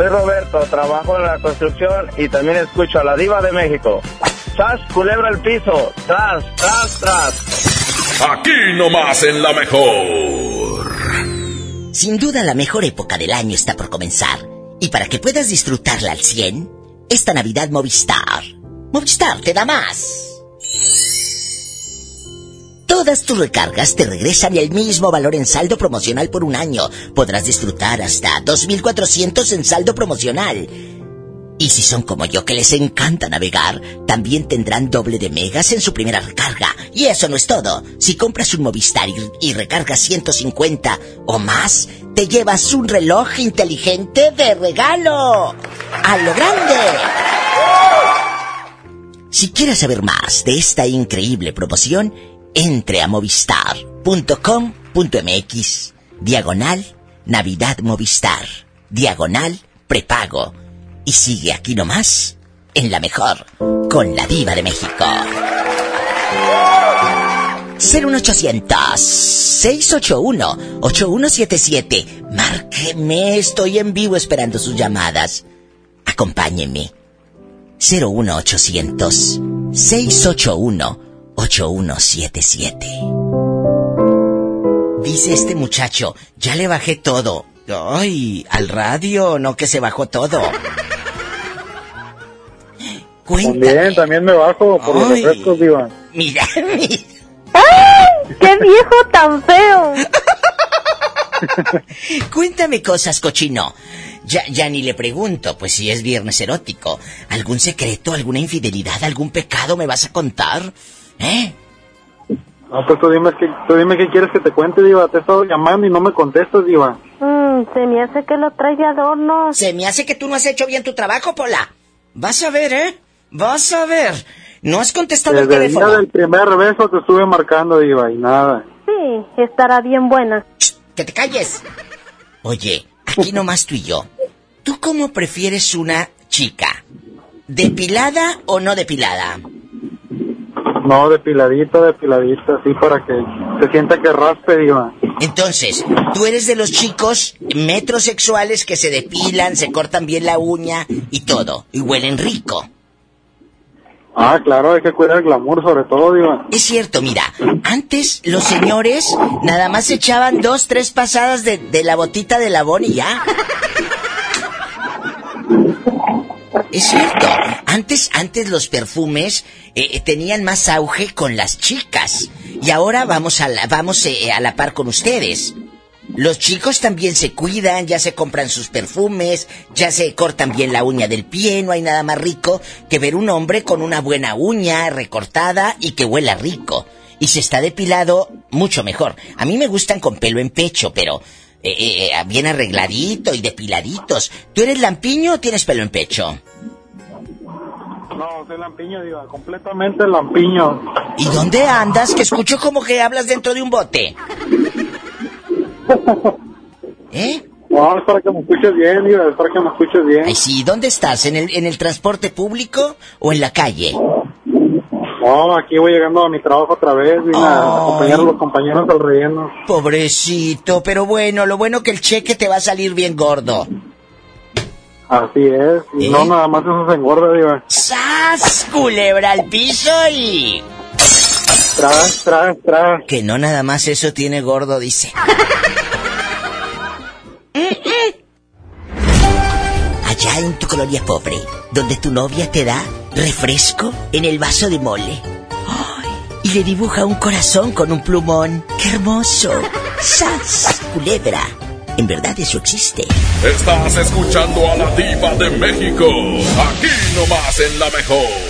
Soy Roberto, trabajo en la construcción y también escucho a la diva de México. ¡Tras, culebra el piso! ¡Tras, tras, tras! Aquí nomás en la mejor. Sin duda la mejor época del año está por comenzar. Y para que puedas disfrutarla al 100, esta Navidad Movistar. Movistar te da más. Todas tus recargas te regresan el mismo valor en saldo promocional por un año. Podrás disfrutar hasta 2.400 en saldo promocional. Y si son como yo que les encanta navegar, también tendrán doble de megas en su primera recarga. Y eso no es todo. Si compras un Movistar y, recargas 150 o más, te llevas un reloj inteligente de regalo. ¡A lo grande! Si quieres saber más de esta increíble promoción, entre a movistar.com.mx, diagonal Navidad Movistar, diagonal prepago. Y sigue aquí nomás, en la mejor, con la diva de México. 01800-681-8177. Márqueme, estoy en vivo esperando sus llamadas. Acompáñeme. 01800 681 8177. Dice este muchacho, ya le bajé todo. Ay, al radio, no que se bajó todo. Cuéntame. También, también me bajo por los Ay. refrescos, diva. Mira, mira. ¡Ay! ¡Qué viejo tan feo! Cuéntame cosas, cochino. Ya, ya ni le pregunto, pues si es viernes erótico. ¿Algún secreto, alguna infidelidad, algún pecado me vas a contar? ¿Eh? No, pues tú dime, que, tú dime qué quieres que te cuente, diva. Te he estado llamando y no me contestas, diva. Mm, se me hace que lo trae de adorno. Se me hace que tú no has hecho bien tu trabajo, Pola. Vas a ver, ¿eh? Vas a ver. No has contestado el Desde el teléfono. del primer beso te estuve marcando, diva, y nada. Sí, estará bien buena. Que te calles. Oye, aquí nomás tú y yo. ¿Tú cómo prefieres una chica? ¿Depilada o no depilada? No, depiladita, depiladita, así para que se sienta que raspe, diva. Entonces, tú eres de los chicos metrosexuales que se depilan, se cortan bien la uña y todo, y huelen rico. Ah, claro, hay que cuidar el glamour sobre todo, diva. Es cierto, mira, antes los señores nada más echaban dos, tres pasadas de, de la botita de labón y ya. Es cierto, antes, antes los perfumes eh, eh, tenían más auge con las chicas y ahora vamos a la, vamos eh, a la par con ustedes. Los chicos también se cuidan, ya se compran sus perfumes, ya se cortan bien la uña del pie, no hay nada más rico que ver un hombre con una buena uña recortada y que huela rico. Y si está depilado, mucho mejor. A mí me gustan con pelo en pecho, pero eh, eh, eh, bien arregladito y depiladitos. ¿Tú eres lampiño o tienes pelo en pecho? No, soy lampiño, diva, completamente lampiño. ¿Y dónde andas? Que escucho como que hablas dentro de un bote. ¿Eh? No, es para que me escuches bien, diva, es para que me escuches bien. Ay, sí, ¿dónde estás? ¿En el, ¿En el transporte público o en la calle? No, aquí voy llegando a mi trabajo otra vez, vine a acompañar a los compañeros al relleno. Pobrecito, pero bueno, lo bueno que el cheque te va a salir bien gordo. Así es, y no nada más eso se engorda, diva. ¡Sas! Culebra al piso y... Tras, tras, tras. Que no nada más eso tiene gordo, dice. en tu colonia pobre, donde tu novia te da refresco en el vaso de mole. Y le dibuja un corazón con un plumón. ¡Qué hermoso! ¡Sas! Culebra. En verdad eso existe. Estás escuchando a la diva de México. Aquí nomás en la mejor.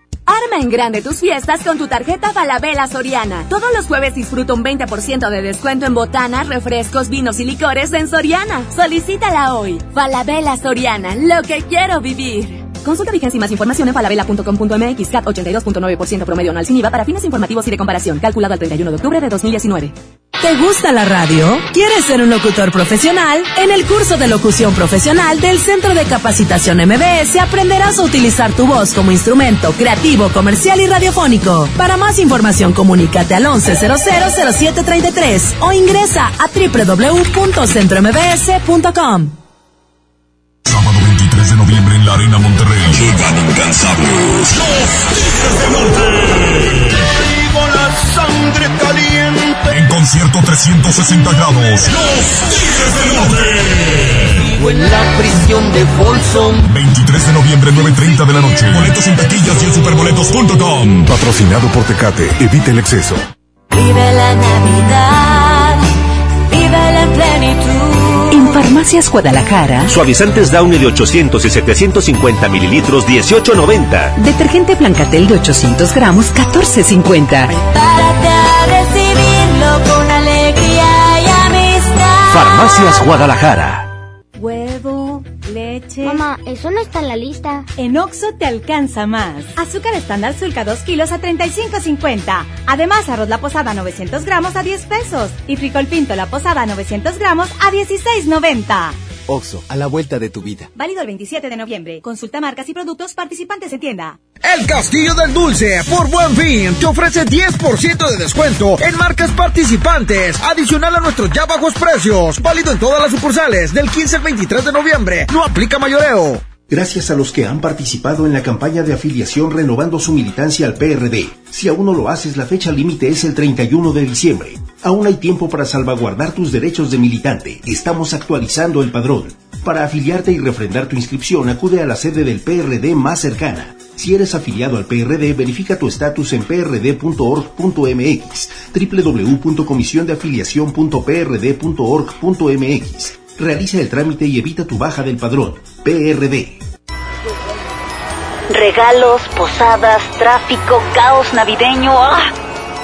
Arma en grande tus fiestas con tu tarjeta Falabella Soriana. Todos los jueves disfruta un 20% de descuento en botanas, refrescos, vinos y licores en Soriana. Solicítala hoy. Falabella Soriana, lo que quiero vivir. Consulta vigencia y más información en falabella.com.mx CAT 82.9% promedio anual sin IVA para fines informativos y de comparación. Calculado al 31 de octubre de 2019. ¿Te gusta la radio? ¿Quieres ser un locutor profesional? En el curso de locución profesional del Centro de Capacitación MBS aprenderás a utilizar tu voz como instrumento creativo, comercial y radiofónico. Para más información comunícate al 11000733 o ingresa a www.centrombs.com. Sábado 23 de noviembre en la Arena Monterrey. Llegan incansables. Los Tigres del Norte. Concierto 360 grados. Los Tigres del Norte. Vivo en la prisión de Folsom. 23 de noviembre, 9.30 de la noche. Boletos en taquillas y en superboletos.com. Patrocinado por Tecate. Evita el exceso. Vive la Navidad. Vive la plenitud. En Farmacias Guadalajara, Suavizantes Downy de 800 y 750 mililitros, 18.90. detergente Blancatel de 800 gramos, 14.50. Con alegría y amistad. Farmacias Guadalajara. Huevo, leche. Mamá, eso no está en la lista. En Oxo te alcanza más. Azúcar estándar Sulca 2 kilos a 35.50. Además, arroz la posada 900 gramos a 10 pesos. Y frijol pinto la posada 900 gramos a 16.90. Oxo, a la vuelta de tu vida. Válido el 27 de noviembre. Consulta marcas y productos participantes en tienda. El Castillo del Dulce, por Buen Fin, te ofrece 10% de descuento en marcas participantes, adicional a nuestros ya bajos precios. Válido en todas las sucursales del 15 al 23 de noviembre. No aplica mayoreo. Gracias a los que han participado en la campaña de afiliación renovando su militancia al PRD. Si aún no lo haces, la fecha límite es el 31 de diciembre. Aún hay tiempo para salvaguardar tus derechos de militante. Estamos actualizando el padrón. Para afiliarte y refrendar tu inscripción, acude a la sede del PRD más cercana. Si eres afiliado al PRD, verifica tu estatus en prd.org.mx, www.comisiondeafiliación.prd.org.mx. Realiza el trámite y evita tu baja del padrón. PRD. Regalos, posadas, tráfico, caos navideño. ¡Ah!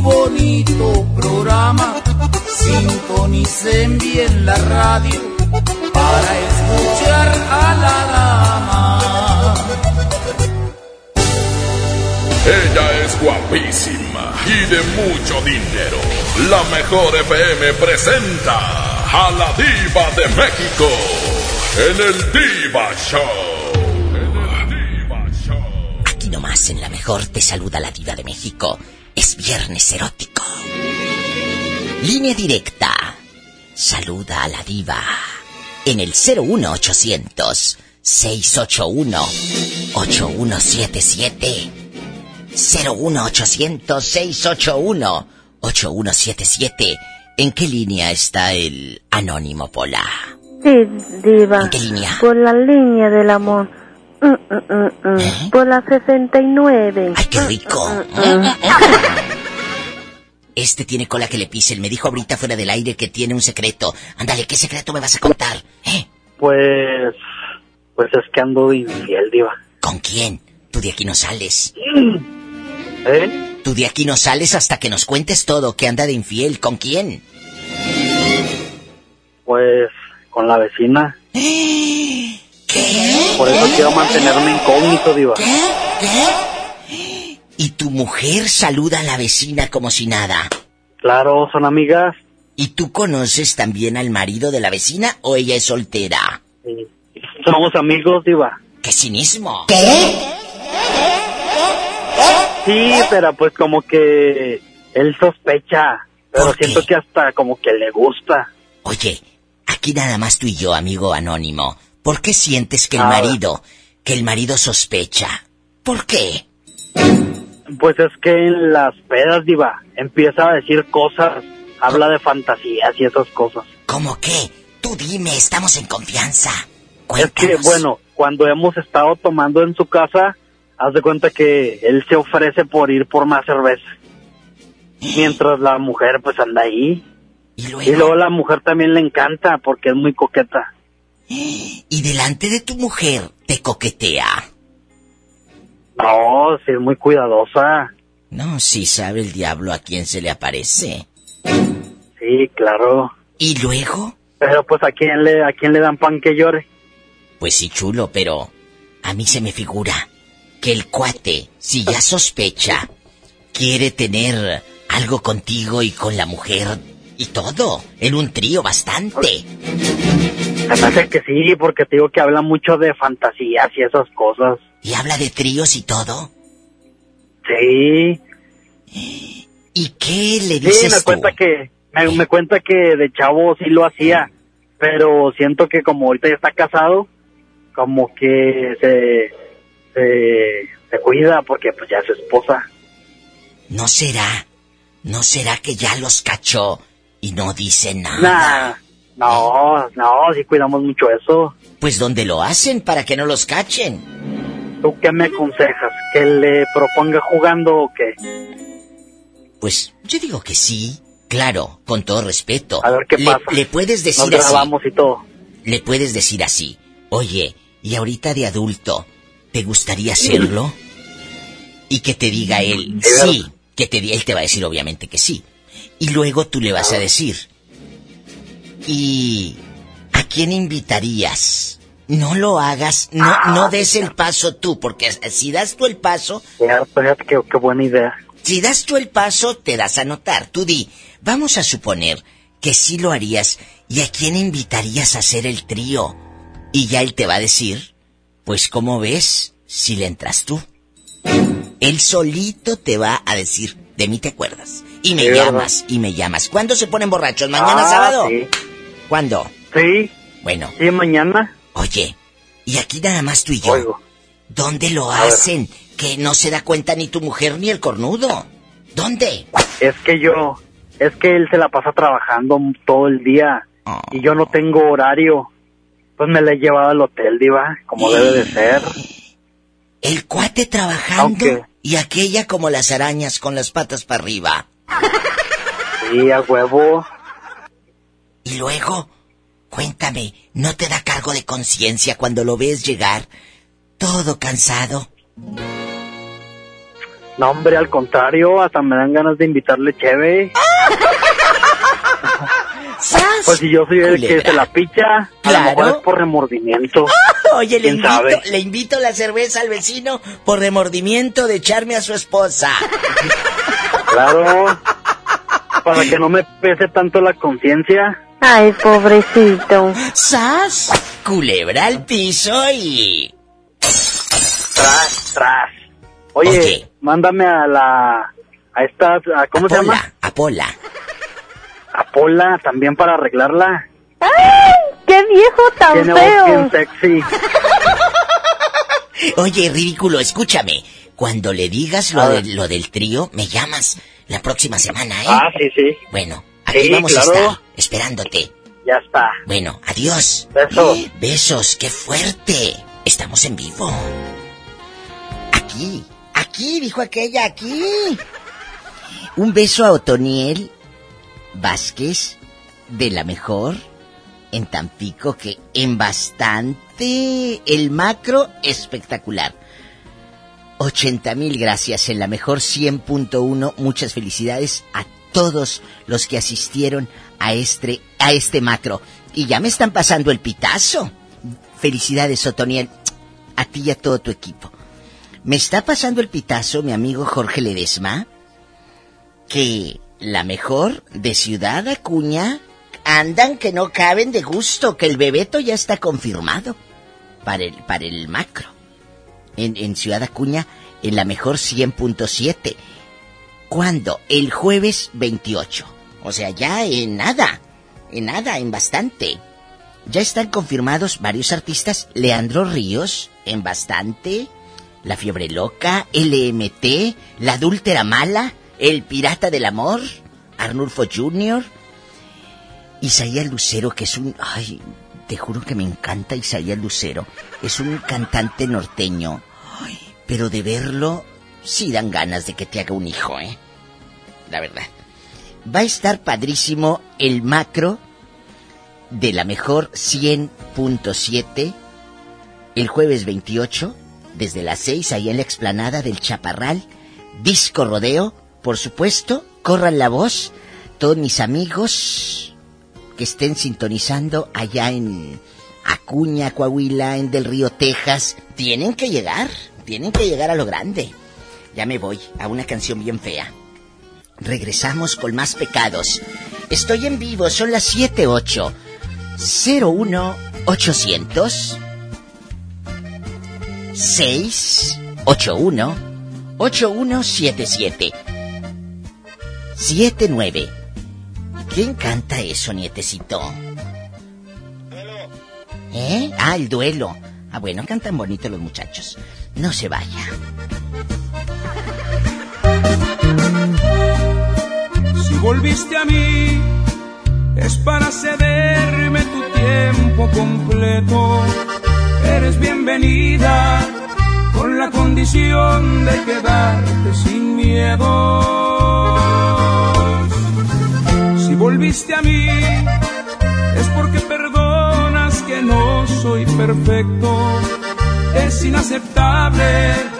su bonito programa. Sintonicen bien la radio para escuchar a la dama. Ella es guapísima y de mucho dinero. La mejor FM presenta a la diva de México en el Diva Show. Aquí nomás en la mejor te saluda la diva de México. Es viernes erótico. Línea directa. Saluda a la diva en el 01800 681 8177. 01800 681 8177. ¿En qué línea está el anónimo Pola? Sí, diva. ¿En qué línea? Por la línea del amor. Mm, mm, mm, mm. Por la 69. ¿Eh? ¡Ay, qué rico! Este tiene cola que le pisen. Me dijo ahorita fuera del aire que tiene un secreto. Ándale, ¿qué secreto me vas a contar? ¿Eh? Pues. Pues es que ando infiel, Diva. ¿Con quién? Tú de aquí no sales. ¿Eh? Tú de aquí no sales hasta que nos cuentes todo, que anda de infiel. ¿Con quién? Pues con la vecina. ¿Qué? Por eso quiero mantenerme incógnito, Diva. Y tu mujer saluda a la vecina como si nada. Claro, son amigas. ¿Y tú conoces también al marido de la vecina o ella es soltera? Sí. Somos amigos, Diva. ¡Qué cinismo! Sí, pero pues como que él sospecha. Pero ¿Por qué? siento que hasta como que le gusta. Oye, aquí nada más tú y yo, amigo anónimo. ¿Por qué sientes que el Ah. marido, que el marido sospecha? ¿Por qué? Pues es que en las pedas, Diva, empieza a decir cosas. Habla de fantasías y esas cosas. ¿Cómo qué? Tú dime, estamos en confianza. Es que, Cuéntanos. bueno, cuando hemos estado tomando en su casa, haz de cuenta que él se ofrece por ir por más cerveza. Mientras la mujer pues anda ahí. ¿Y Y luego la mujer también le encanta porque es muy coqueta. Y delante de tu mujer te coquetea. No, sí, es muy cuidadosa. No, sí sabe el diablo a quién se le aparece. Sí, claro. ¿Y luego? Pero pues a quién le, a quién le dan pan que llore. Pues sí, chulo, pero a mí se me figura que el cuate, si ya sospecha, quiere tener algo contigo y con la mujer y todo, en un trío bastante. Me que sí, porque te digo que habla mucho de fantasías y esas cosas. ¿Y habla de tríos y todo? Sí. ¿Y qué le Sí, dices me tú? cuenta que, me, me cuenta que de chavo sí lo hacía, pero siento que como ahorita ya está casado, como que se, se, se cuida porque pues ya es su esposa. ¿No será? ¿No será que ya los cachó y no dice nada? Nah, no, no, sí cuidamos mucho eso. Pues ¿dónde lo hacen para que no los cachen? ¿Tú qué me aconsejas? ¿Que le proponga jugando o qué? Pues yo digo que sí. Claro, con todo respeto. A ver qué le, pasa. le puedes decir Nos así. grabamos y todo. Le puedes decir así. Oye, y ahorita de adulto, ¿te gustaría hacerlo? Y que te diga él, sí. Que te él te va a decir obviamente que sí. Y luego tú le vas a decir. ¿Y a quién invitarías? No lo hagas, no, no des el paso tú, porque si das tú el paso, qué, qué buena idea. Si das tú el paso, te das a notar. Tú di, vamos a suponer que sí lo harías y a quién invitarías a hacer el trío. Y ya él te va a decir, pues ¿cómo ves si le entras tú? Él solito te va a decir, de mí te acuerdas. Y me Sí, llamas, y me llamas. ¿Cuándo se ponen borrachos? ¿Mañana Ah, sábado? sí. ¿Cuándo? Sí. Bueno. Sí, mañana. Oye, y aquí nada más tú y yo. ¿Dónde lo A ver. hacen? Que no se da cuenta ni tu mujer ni el cornudo. ¿Dónde? Es que yo, es que él se la pasa trabajando todo el día y yo no tengo horario. Pues me la he llevado al hotel, diva, como debe de ser. El cuate trabajando y aquella como las arañas con las patas para arriba. Sí, a huevo. Y luego, cuéntame, ¿no te da cargo de conciencia cuando lo ves llegar todo cansado? No, hombre, al contrario, hasta me dan ganas de invitarle cheve. Pues si yo soy el que se la picha, a lo Claro. mejor es por remordimiento. Oye, le ¿Quién invito, sabe? le invito la cerveza al vecino por remordimiento de echarme a su esposa. Claro. Para que no me pese tanto la conciencia. Ay, pobrecito. ¡Sas! Culebra al piso y... Tras, tras. Oye, Oye. mándame a la... A esta... a- ¿Cómo se llama? Apola. A Pola también para arreglarla. ¡Ay! ¡Qué viejo tan Tiene voz feo! bien sexy. Oye, ridículo, escúchame. Cuando le digas lo, de- lo del trío, me llamas la próxima semana, ¿eh? Ah, sí, sí. Bueno, aquí Sí, vamos claro. a estar, esperándote. Ya está. Bueno, adiós. Besos. Eh, Besos, qué fuerte. Estamos en vivo. Aquí, aquí, dijo aquella, aquí. Un beso a Otoniel Vázquez, de la mejor, en Tampico, que en bastante el macro espectacular. 80 mil gracias en la mejor 100.1. Muchas felicidades a todos los que asistieron a este, a este macro. Y ya me están pasando el pitazo. Felicidades, Otoniel, a ti y a todo tu equipo. Me está pasando el pitazo mi amigo Jorge Ledesma, que la mejor de Ciudad Acuña andan que no caben de gusto, que el bebeto ya está confirmado para el, para el macro. En, en Ciudad Acuña, en la mejor 100.7. ¿Cuándo? El jueves 28. O sea, ya en nada, en nada, en bastante. Ya están confirmados varios artistas. Leandro Ríos, en bastante. La Fiebre Loca, LMT, La Adúltera Mala, El Pirata del Amor, Arnulfo Jr., Isaías Lucero, que es un... Ay, te juro que me encanta Isaías Lucero. Es un cantante norteño. Ay, pero de verlo, sí dan ganas de que te haga un hijo, ¿eh? La verdad. Va a estar padrísimo el macro de la mejor 100.7 el jueves 28 desde las 6 ahí en la explanada del Chaparral, Disco Rodeo, por supuesto, corran la voz, todos mis amigos que estén sintonizando allá en Acuña, Coahuila, en Del Río, Texas, tienen que llegar, tienen que llegar a lo grande. Ya me voy a una canción bien fea. Regresamos con más pecados. Estoy en vivo, son las 78 01 800 681 8177 79 ¿Quién canta eso, nietecito? ¿Eh? Ah, el duelo. Ah, bueno, cantan bonito los muchachos. No se vaya. Si volviste a mí, es para cederme tu tiempo completo. Eres bienvenida con la condición de quedarte sin miedo. Si volviste a mí, es porque perdonas que no soy perfecto. Es inaceptable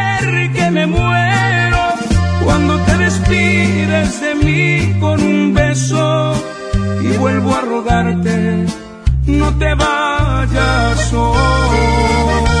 que me muero cuando te despides de mí con un beso y vuelvo a rogarte, no te vayas hoy.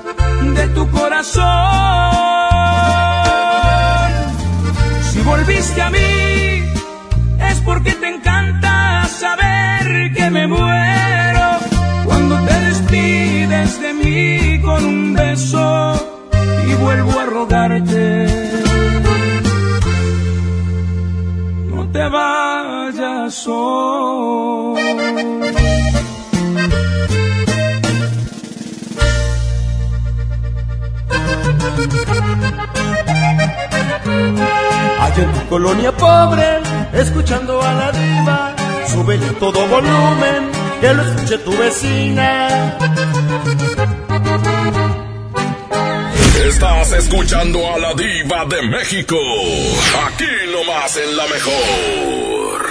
de tu corazón. Si volviste a mí, es porque te encanta saber que me muero cuando te despides de mí con un beso y vuelvo a rogarte. No te vayas hoy. Colonia pobre, escuchando a la diva, súbele a todo volumen, que lo escuche tu vecina. Estás escuchando a la diva de México. Aquí nomás en la mejor.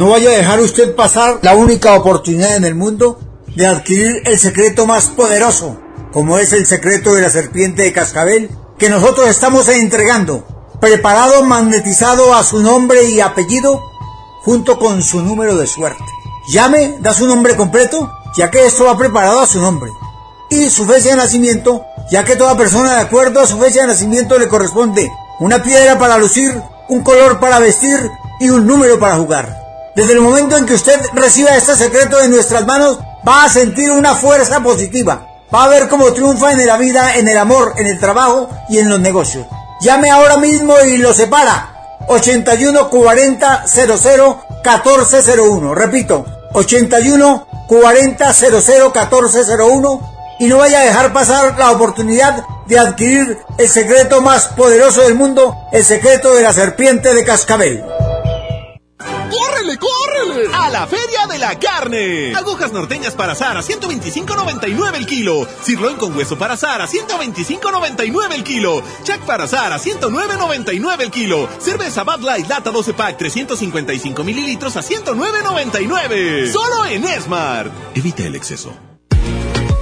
No vaya a dejar usted pasar la única oportunidad en el mundo de adquirir el secreto más poderoso, como es el secreto de la serpiente de cascabel, que nosotros estamos entregando, preparado, magnetizado a su nombre y apellido, junto con su número de suerte. Llame, da su nombre completo, ya que esto va preparado a su nombre, y su fecha de nacimiento, ya que toda persona de acuerdo a su fecha de nacimiento le corresponde una piedra para lucir, un color para vestir y un número para jugar. Desde el momento en que usted reciba este secreto de nuestras manos, va a sentir una fuerza positiva. Va a ver cómo triunfa en la vida, en el amor, en el trabajo y en los negocios. Llame ahora mismo y lo separa. 81 40 00 1401. Repito, 81 40 00 1401. Y no vaya a dejar pasar la oportunidad de adquirir el secreto más poderoso del mundo, el secreto de la serpiente de cascabel. ¡Córrele, córrele! A la Feria de la Carne. Agujas norteñas para asar a 125.99 el kilo. Sirloin con hueso para asar a 125.99 el kilo. Chac para asar a 109.99 el kilo. Cerveza Bud Light lata 12 pack 355 mililitros a 109.99. Solo en Esmart. Evita el exceso.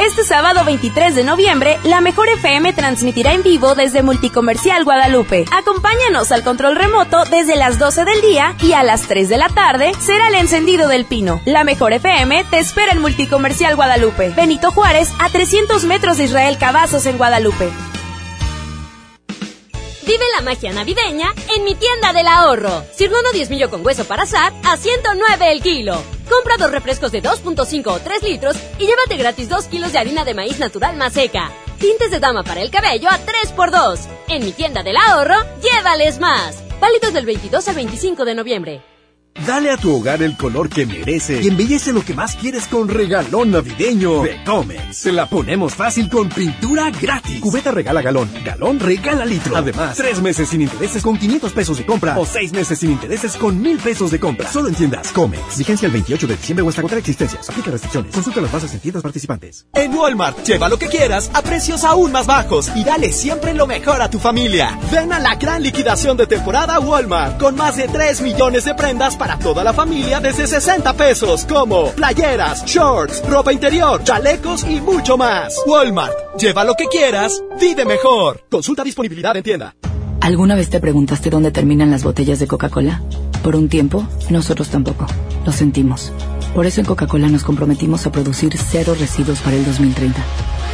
Este sábado 23 de noviembre, la Mejor FM transmitirá en vivo desde Multicomercial Guadalupe. Acompáñanos al control remoto desde las 12 del día y a las 3 de la tarde será el encendido del pino. La Mejor FM te espera en Multicomercial Guadalupe. Benito Juárez, a 300 metros de Israel Cavazos en Guadalupe. Vive la magia navideña en mi tienda del ahorro. Cirlono 10 millo con hueso para asar a 109 el kilo. Compra dos refrescos de 2.5 o 3 litros y llévate gratis 2 kilos de harina de maíz natural más seca. Tintes de dama para el cabello a 3x2. En mi tienda del ahorro, llévales más. Válidos del 22 al 25 de noviembre. Dale a tu hogar el color que merece y embellece lo que más quieres con regalón navideño de Comex. Se la ponemos fácil con pintura gratis. Cubeta regala galón, galón regala litro. Además, tres meses sin intereses con 500 pesos de compra o seis meses sin intereses con 1000 pesos de compra. Solo en tiendas Comex. Vigencia el 28 de diciembre o hasta contra existencias. Aplica restricciones. Consulta las bases en tiendas participantes. En Walmart, lleva lo que quieras a precios aún más bajos y dale siempre lo mejor a tu familia. Ven a la gran liquidación de temporada Walmart con más de 3 millones de prendas para toda la familia desde 60 pesos, como playeras, shorts, ropa interior, chalecos y mucho más. Walmart, lleva lo que quieras, vive mejor. Consulta disponibilidad en tienda. ¿Alguna vez te preguntaste dónde terminan las botellas de Coca-Cola? Por un tiempo, nosotros tampoco. Lo sentimos. Por eso en Coca-Cola nos comprometimos a producir cero residuos para el 2030.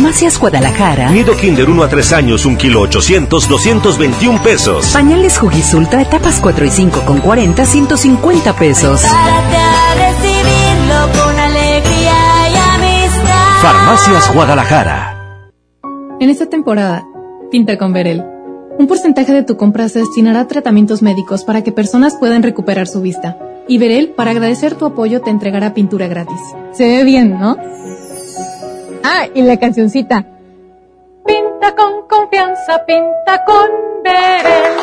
En Farmacias Guadalajara. Nido Kinder 1 a 3 años, 1 kilo 800, 221 pesos. Pañales Huggies Ultra, etapas 4 y 5 con 40, 150 pesos. Prepárate a recibirlo con alegría y amistad. Farmacias Guadalajara. En esta temporada, pinta con Verel. Un porcentaje de tu compra se destinará a tratamientos médicos para que personas puedan recuperar su vista. Y Verel, para agradecer tu apoyo, te entregará pintura gratis. Se ve bien, ¿no? Ah, y la cancioncita. Pinta con confianza, pinta con Verel.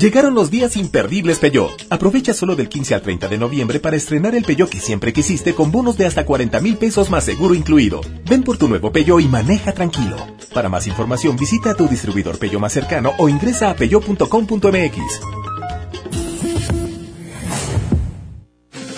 Llegaron los días imperdibles Peugeot. Aprovecha solo del 15 al 30 de noviembre para estrenar el Peugeot que siempre quisiste con bonos de hasta 40 mil pesos más seguro incluido. Ven por tu nuevo Peugeot y maneja tranquilo. Para más información visita tu distribuidor Peugeot más cercano o ingresa a peugeot.com.mx.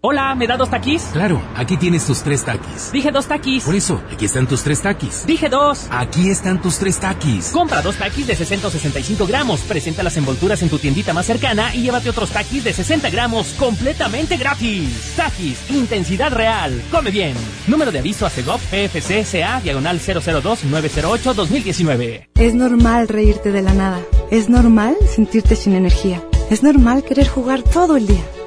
Hola, ¿me da dos taquis? Claro, aquí tienes tus tres taquis. Dije dos taquis. Por eso, aquí están tus tres taquis. Dije dos. Aquí están tus tres taquis. Compra dos taquis de 665 gramos, presenta las envolturas en tu tiendita más cercana y llévate otros taquis de 60 gramos completamente gratis. Taquis, intensidad real. Come bien. Número de aviso a CEGOP PFC CA diagonal 002-908-2019. Es normal reírte de la nada. Es normal sentirte sin energía. Es normal querer jugar todo el día.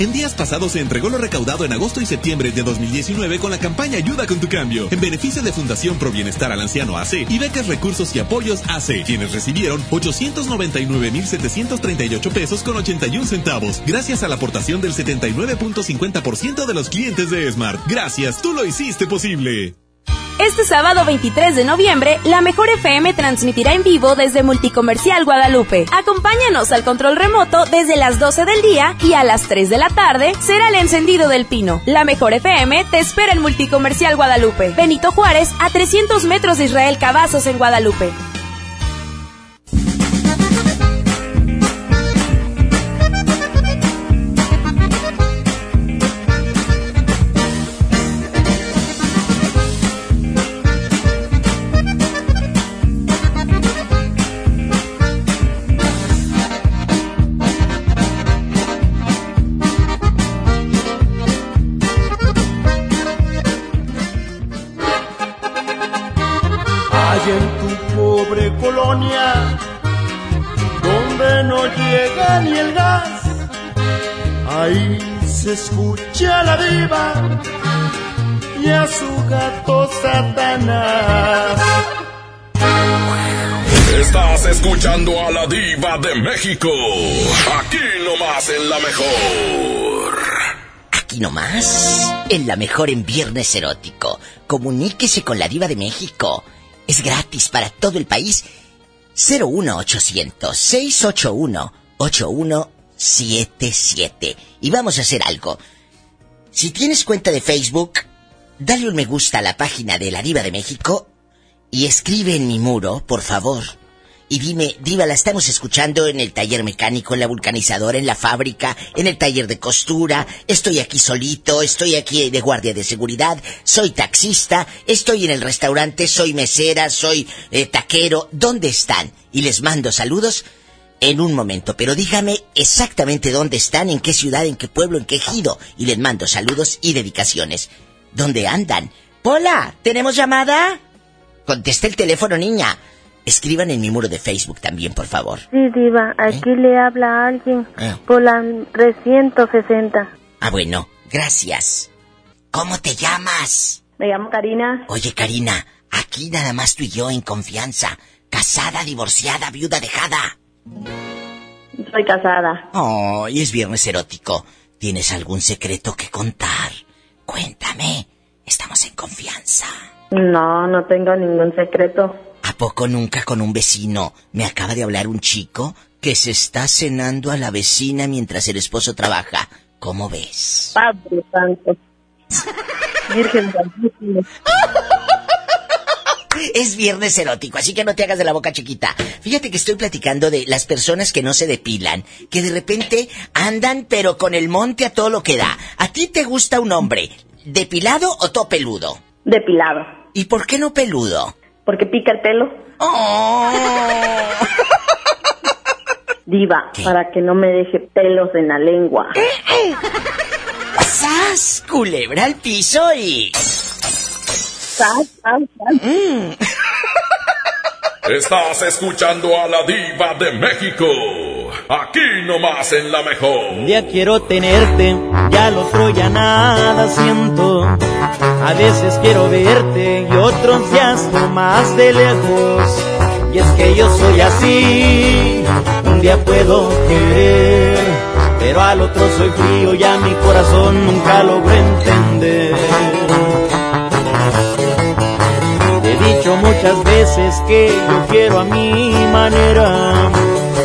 En días pasados se entregó lo recaudado en agosto y septiembre de 2019 con la campaña Ayuda con tu cambio, en beneficio de Fundación Pro Bienestar al Anciano AC y becas Recursos y Apoyos AC, quienes recibieron 899.738 pesos con 81 centavos, gracias a la aportación del 79.50% de los clientes de Smart. Gracias, tú lo hiciste posible. Este sábado 23 de noviembre, la Mejor FM transmitirá en vivo desde Multicomercial Guadalupe. Acompáñanos al control remoto desde las 12 del día y a las 3 de la tarde será el encendido del pino. La Mejor FM te espera en Multicomercial Guadalupe. Benito Juárez, a 300 metros de Israel Cavazos en Guadalupe. Escuchando a la diva de México. Aquí nomás en la mejor. Aquí nomás, en la mejor en Viernes Erótico. Comuníquese con la diva de México. Es gratis para todo el país. 01800 681 8177. Y vamos a hacer algo. Si tienes cuenta de Facebook, dale un me gusta a la página de la diva de México y escribe en mi muro, por favor. Y dime, Diva, la estamos escuchando en el taller mecánico, en la vulcanizadora, en la fábrica, en el taller de costura, estoy aquí solito, estoy aquí de guardia de seguridad, soy taxista, estoy en el restaurante, soy mesera, soy eh, taquero, ¿dónde están? Y les mando saludos en un momento, pero dígame exactamente dónde están, en qué ciudad, en qué pueblo, en qué ejido, y les mando saludos y dedicaciones. ¿Dónde andan? Hola, ¿tenemos llamada? Contesta el teléfono, niña. Escriban en mi muro de Facebook también, por favor. Sí, Diva, aquí le habla a alguien Ah. por la 360. Ah, bueno, gracias. ¿Cómo te llamas? Me llamo Karina. Oye, Karina, aquí nada más tú y yo en confianza. Casada, divorciada, viuda, dejada. Soy casada. Oh, y es viernes erótico. ¿Tienes algún secreto que contar? Cuéntame. Estamos en confianza. No, no tengo ningún secreto. ¿A poco nunca con un vecino me acaba de hablar un chico que se está cenando a la vecina mientras el esposo trabaja? ¿Cómo ves? Padre Santo. Virgen Santísima. Es viernes erótico, así que no te hagas de la boca chiquita. Fíjate que estoy platicando de las personas que no se depilan, que de repente andan pero con el monte a todo lo que da. ¿A ti te gusta un hombre depilado o todo peludo? Depilado. ¿Y por qué no peludo? Porque pica el pelo. Oh. Diva, para que no me deje pelos en la lengua. ¡Sas! Culebra al piso y... Sas, sas, sas. Estás escuchando a la diva de México. Aquí nomás en la mejor. Un día quiero tenerte, ya al otro ya nada siento. A veces quiero verte y otros días no más de lejos. Y es que yo soy así, un día puedo querer, pero al otro soy frío y a mi corazón nunca logro entender. Te he dicho muchas veces que yo quiero a mi manera.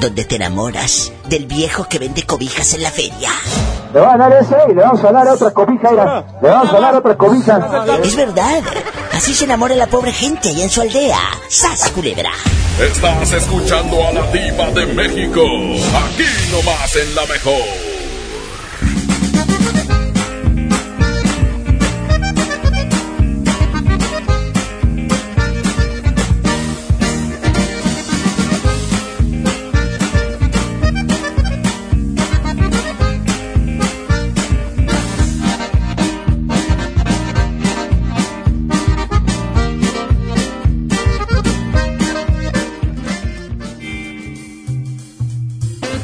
Donde te enamoras del viejo que vende cobijas en la feria. Le van a dar ese y le vamos a dar otra cobija, Le vamos a dar otra cobija. Es verdad. Así se enamora la pobre gente allá en su aldea. ¡Sas, culebra! Estás escuchando a la diva de México. Aquí nomás en La Mejor.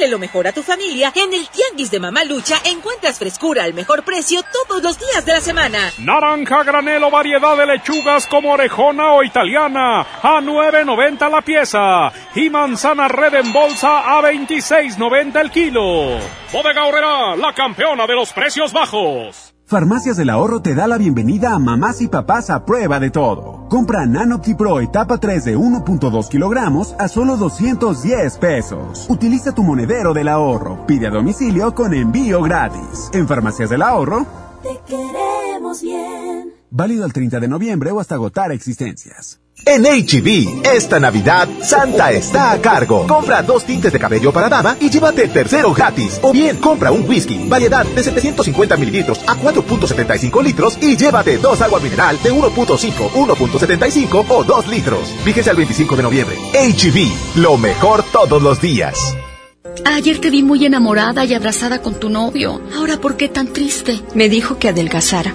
Darle lo mejor a tu familia, en el Tianguis de Mamá Lucha encuentras frescura al mejor precio todos los días de la semana. Naranja granelo variedad de lechugas como orejona o italiana a 9.90 la pieza y manzana red en bolsa a 26.90 el kilo. Bodega Horrera, la campeona de los precios bajos. Farmacias del Ahorro te da la bienvenida a mamás y papás a prueba de todo. Compra Nanopti Pro etapa 3 de 1.2 kilogramos a solo 210 pesos. Utiliza tu monedero del ahorro. Pide a domicilio con envío gratis. En Farmacias del Ahorro. Te queremos bien. Válido el 30 de noviembre o hasta agotar existencias. En HB, e esta Navidad, Santa está a cargo. Compra dos tintes de cabello para dama y llévate el tercero gratis. O bien, compra un whisky, variedad de 750 mililitros a 4.75 litros y llévate dos agua mineral de 1.5, 1.75 o 2 litros. Fíjese al 25 de noviembre. HB, e lo mejor todos los días. Ayer te vi muy enamorada y abrazada con tu novio. Ahora, ¿por qué tan triste? Me dijo que adelgazara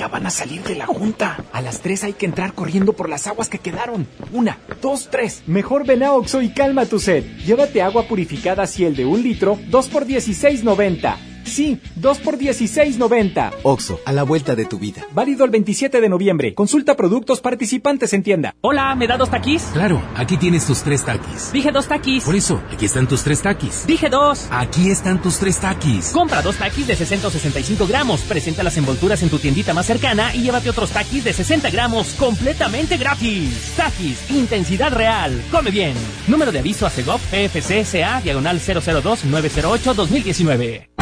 Ya van a salir de la junta. A las tres hay que entrar corriendo por las aguas que quedaron. Una, dos, tres. Mejor ven a Oxo y calma tu sed. Llévate agua purificada Ciel de un litro, dos por $16.90. Sí, 2 por 16.90. Oxo, a la vuelta de tu vida. Válido el 27 de noviembre. Consulta productos participantes en tienda. Hola, ¿me da dos taquis? Claro, aquí tienes tus tres taquis. Dije dos taquis. Por eso, aquí están tus tres taquis. Dije dos. Aquí están tus tres taquis. Compra dos taquis de 665 gramos. Presenta las envolturas en tu tiendita más cercana y llévate otros taquis de 60 gramos completamente gratis. Taquis, intensidad real. Come bien. Número de aviso a CEGOP PFCSA, diagonal 002 908 2019.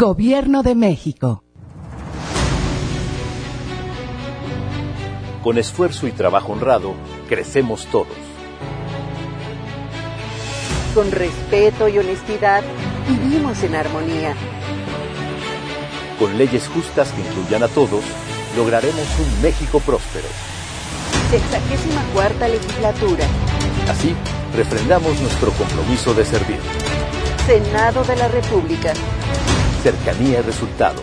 Gobierno de México. Con esfuerzo y trabajo honrado, crecemos todos. Con respeto y honestidad, vivimos en armonía. Con leyes justas que incluyan a todos, lograremos un México próspero. Sexagésima cuarta legislatura. Así, refrendamos nuestro compromiso de servir. Senado de la República. Cercanía y resultados.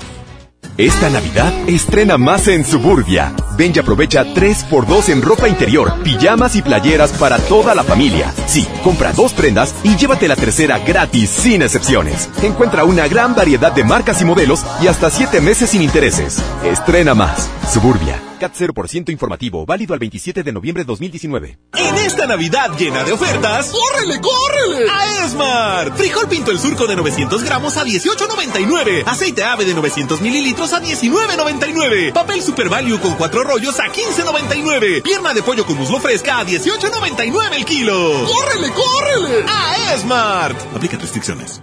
Esta Navidad estrena más en Suburbia. Ven y aprovecha 3x2 en ropa interior, pijamas y playeras para toda la familia. Sí, compra dos prendas y llévate la tercera gratis sin excepciones. Encuentra una gran variedad de marcas y modelos y hasta 7 meses sin intereses. Estrena más. Suburbia. CAT 0% informativo, válido al 27 de noviembre de 2019. En esta Navidad llena de ofertas, ¡córrele, córrele! A Esmar. Frijol pinto el surco de 900 gramos a 18.99. Aceite ave de 900 mililitros a 19.99. Papel Super Value con cuatro rollos a 15.99. Pierna de pollo con muslo fresca a 18.99 el kilo. ¡Córrele, córrele! A Esmart. Aplica restricciones.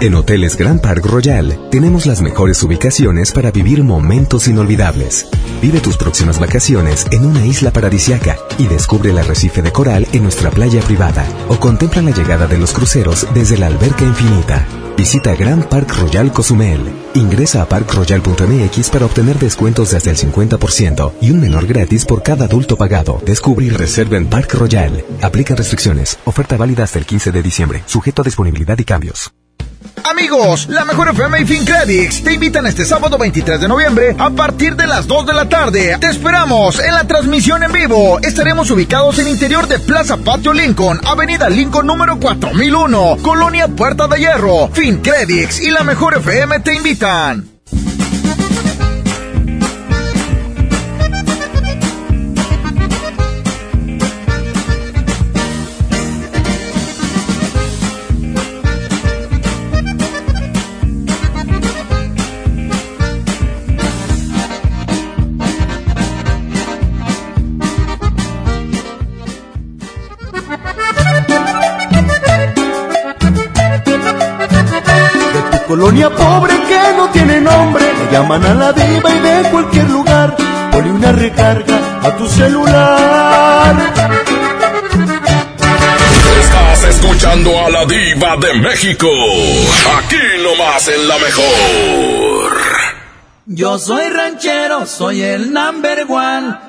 En Hoteles Grand Park Royal tenemos las mejores ubicaciones para vivir momentos inolvidables. Vive tus próximas vacaciones en una isla paradisiaca y descubre el arrecife de coral en nuestra playa privada o contempla la llegada de los cruceros desde la alberca infinita. Visita Grand Park Royal Cozumel. Ingresa a parkroyal.mx para obtener descuentos de hasta el 50% y un menor gratis por cada adulto pagado. Descubre y reserva en Park Royal. Aplica restricciones. Oferta válida hasta el 15 de diciembre. Sujeto a disponibilidad y cambios. Amigos, la mejor FM y FinCredits te invitan este sábado 23 de noviembre a partir de las 2 de la tarde. Te esperamos en la transmisión en vivo. Estaremos ubicados en interior de Plaza Patio Lincoln, Avenida Lincoln número 4001, Colonia Puerta de Hierro. FinCredits y la mejor FM te invitan. Colonia pobre que no tiene nombre, le llaman a la diva y de cualquier lugar, pone una recarga a tu celular. Estás escuchando a la diva de México, aquí nomás en la mejor. Yo soy ranchero, soy el number one.